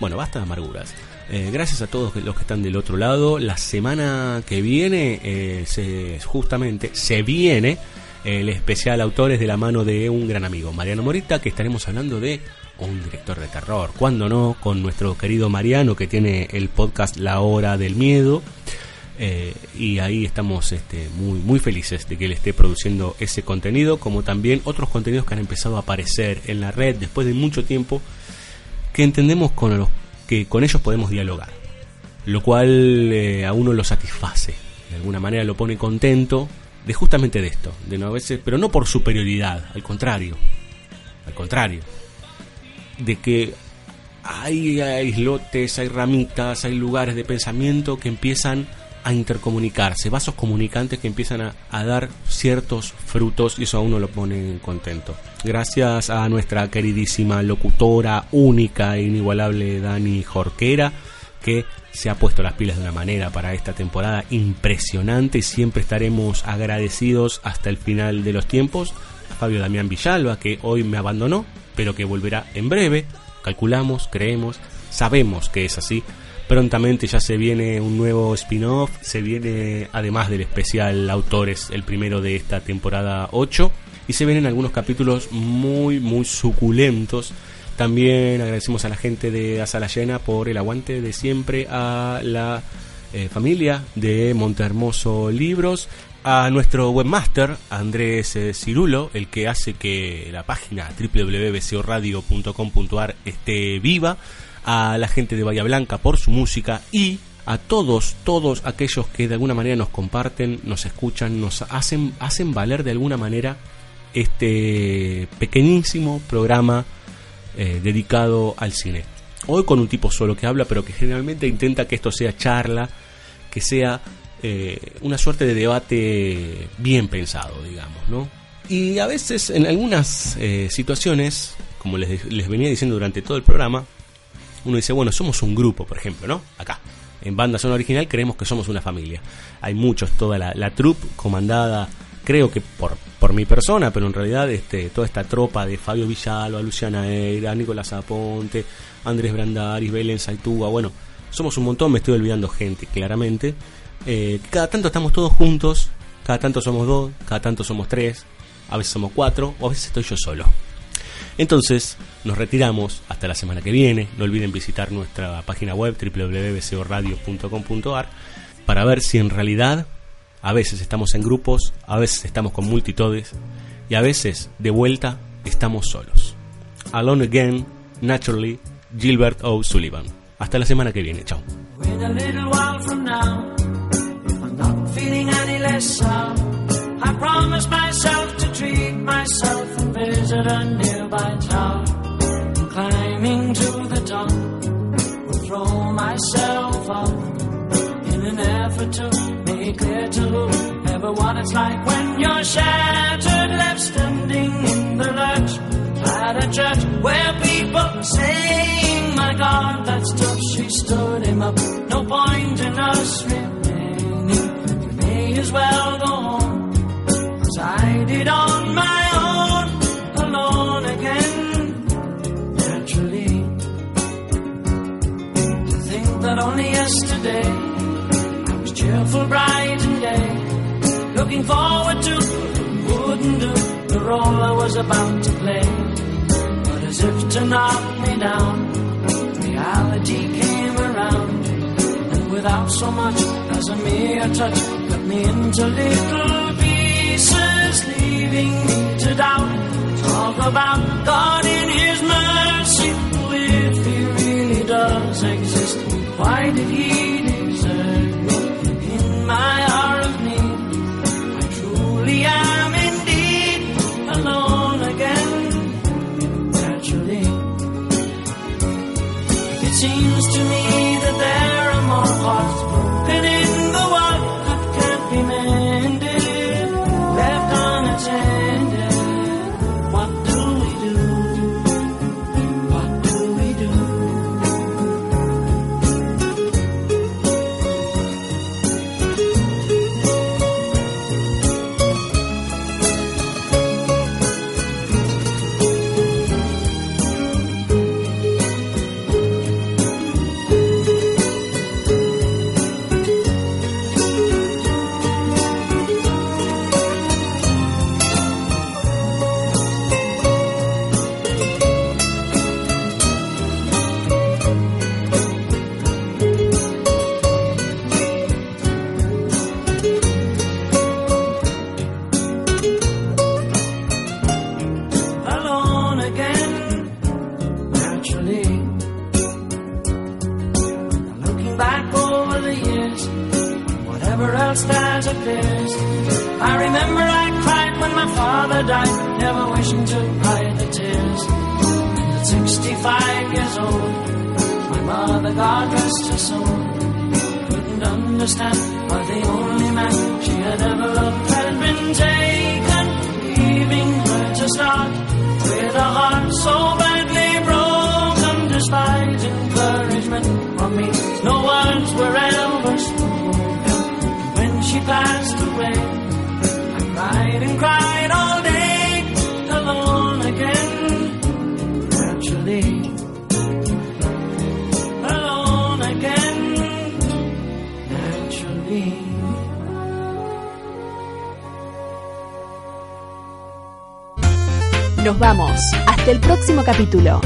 Bueno, basta de amarguras. Eh, gracias a todos los que están del otro lado. La semana que viene, eh, se, justamente, se viene el especial Autores de la mano de un gran amigo, Mariano Morita, que estaremos hablando de un director de terror. ¿Cuándo no? Con nuestro querido Mariano, que tiene el podcast La Hora del Miedo. Eh, y ahí estamos este, muy, muy felices de que él esté produciendo ese contenido, como también otros contenidos que han empezado a aparecer en la red después de mucho tiempo, que entendemos con los que con ellos podemos dialogar, lo cual eh, a uno lo satisface, de alguna manera lo pone contento de justamente de esto, de no a veces, pero no por superioridad, al contrario, al contrario, de que hay islotes, hay ramitas, hay lugares de pensamiento que empiezan a intercomunicarse, vasos comunicantes que empiezan a, dar ciertos frutos y eso a uno lo pone contento. Gracias a nuestra queridísima locutora única e inigualable Dani Jorquera que se ha puesto las pilas de una manera para esta temporada impresionante y siempre estaremos agradecidos hasta el final de los tiempos a Fabio Damián Villalba que hoy me abandonó pero que volverá en breve, calculamos, creemos, sabemos que es así Prontamente ya se viene un nuevo spin-off, se viene además del especial Autores, el primero de esta temporada 8, y se vienen algunos capítulos muy, muy suculentos. También agradecemos a la gente de Asala Llena por el aguante de siempre, a la eh, familia de Montehermoso Libros, a nuestro webmaster Andrés eh, Cirulo, el que hace que la página www.bcoradio.com.ar esté viva a la gente de Bahía Blanca por su música y a todos, todos aquellos que de alguna manera nos comparten, nos escuchan, nos hacen, valer de alguna manera este pequeñísimo programa eh, dedicado al cine. Hoy con un tipo solo que habla, pero que generalmente intenta que esto sea charla, que sea eh, una suerte de debate bien pensado, digamos, ¿no? Y a veces en algunas eh, situaciones, como les, les venía diciendo durante todo el programa, uno dice, bueno, somos un grupo, por ejemplo, ¿no? Acá. En Banda Zona Original creemos que somos una familia. Hay muchos, toda la, la troupe comandada, creo que por, por mi persona, pero en realidad este, toda esta tropa de Fabio Villalba, Luciana Eira, Nicolás Aponte, Andrés Brandaris, Belén Saitúa, bueno, somos un montón, me estoy olvidando gente, claramente. Eh, cada tanto estamos todos juntos, cada tanto somos dos, cada tanto somos tres, a veces somos cuatro, o a veces estoy yo solo. Entonces, nos retiramos hasta la semana que viene. No olviden visitar nuestra página web www.bcoradio.com.ar para ver si en realidad a veces estamos en grupos, a veces estamos con multitudes y a veces de vuelta estamos solos. Alone Again, Naturally, Gilbert O. Sullivan. Hasta la semana que viene, chao. I promised myself to treat myself and visit a nearby town. Climbing to the top, will throw myself up in an effort to make clear to what it's like when you're shattered, left standing in the lurch at a church where people saying, "My God, that stuff's she stood him up. No point in us. May well go home. As I did on my own, alone again. Naturally. To think that only yesterday I was cheerful, bright and gay. Looking forward to wouldn't do the role I was about to play. But as if to knock me down reality came around and without so much as a mere touch me into little pieces leaving me to doubt. Talk about God in his mercy if he really does exist. Why did he desert me in my hour of need? I truly am indeed alone again. Naturally it seems to me that there are more hearts appears, I remember I cried when my father died, never wishing to hide the tears. At 65 years old, my mother, God rest her soul, couldn't understand why the only man she had ever loved had been taken, leaving her to start with a heart so badly broken. Despite encouragement from me, no words were ever spoken. Nos vamos. Hasta el próximo capítulo.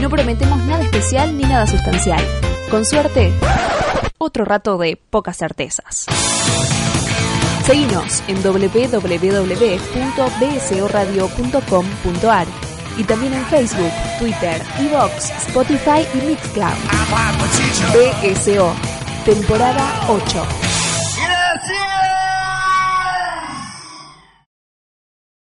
No prometemos nada especial ni nada sustancial. Con suerte, otro rato de pocas certezas. Seguinos en www.bsoradio.com.ar y también en Facebook, Twitter, Evox, Spotify y Mixcloud. BSO, temporada 8.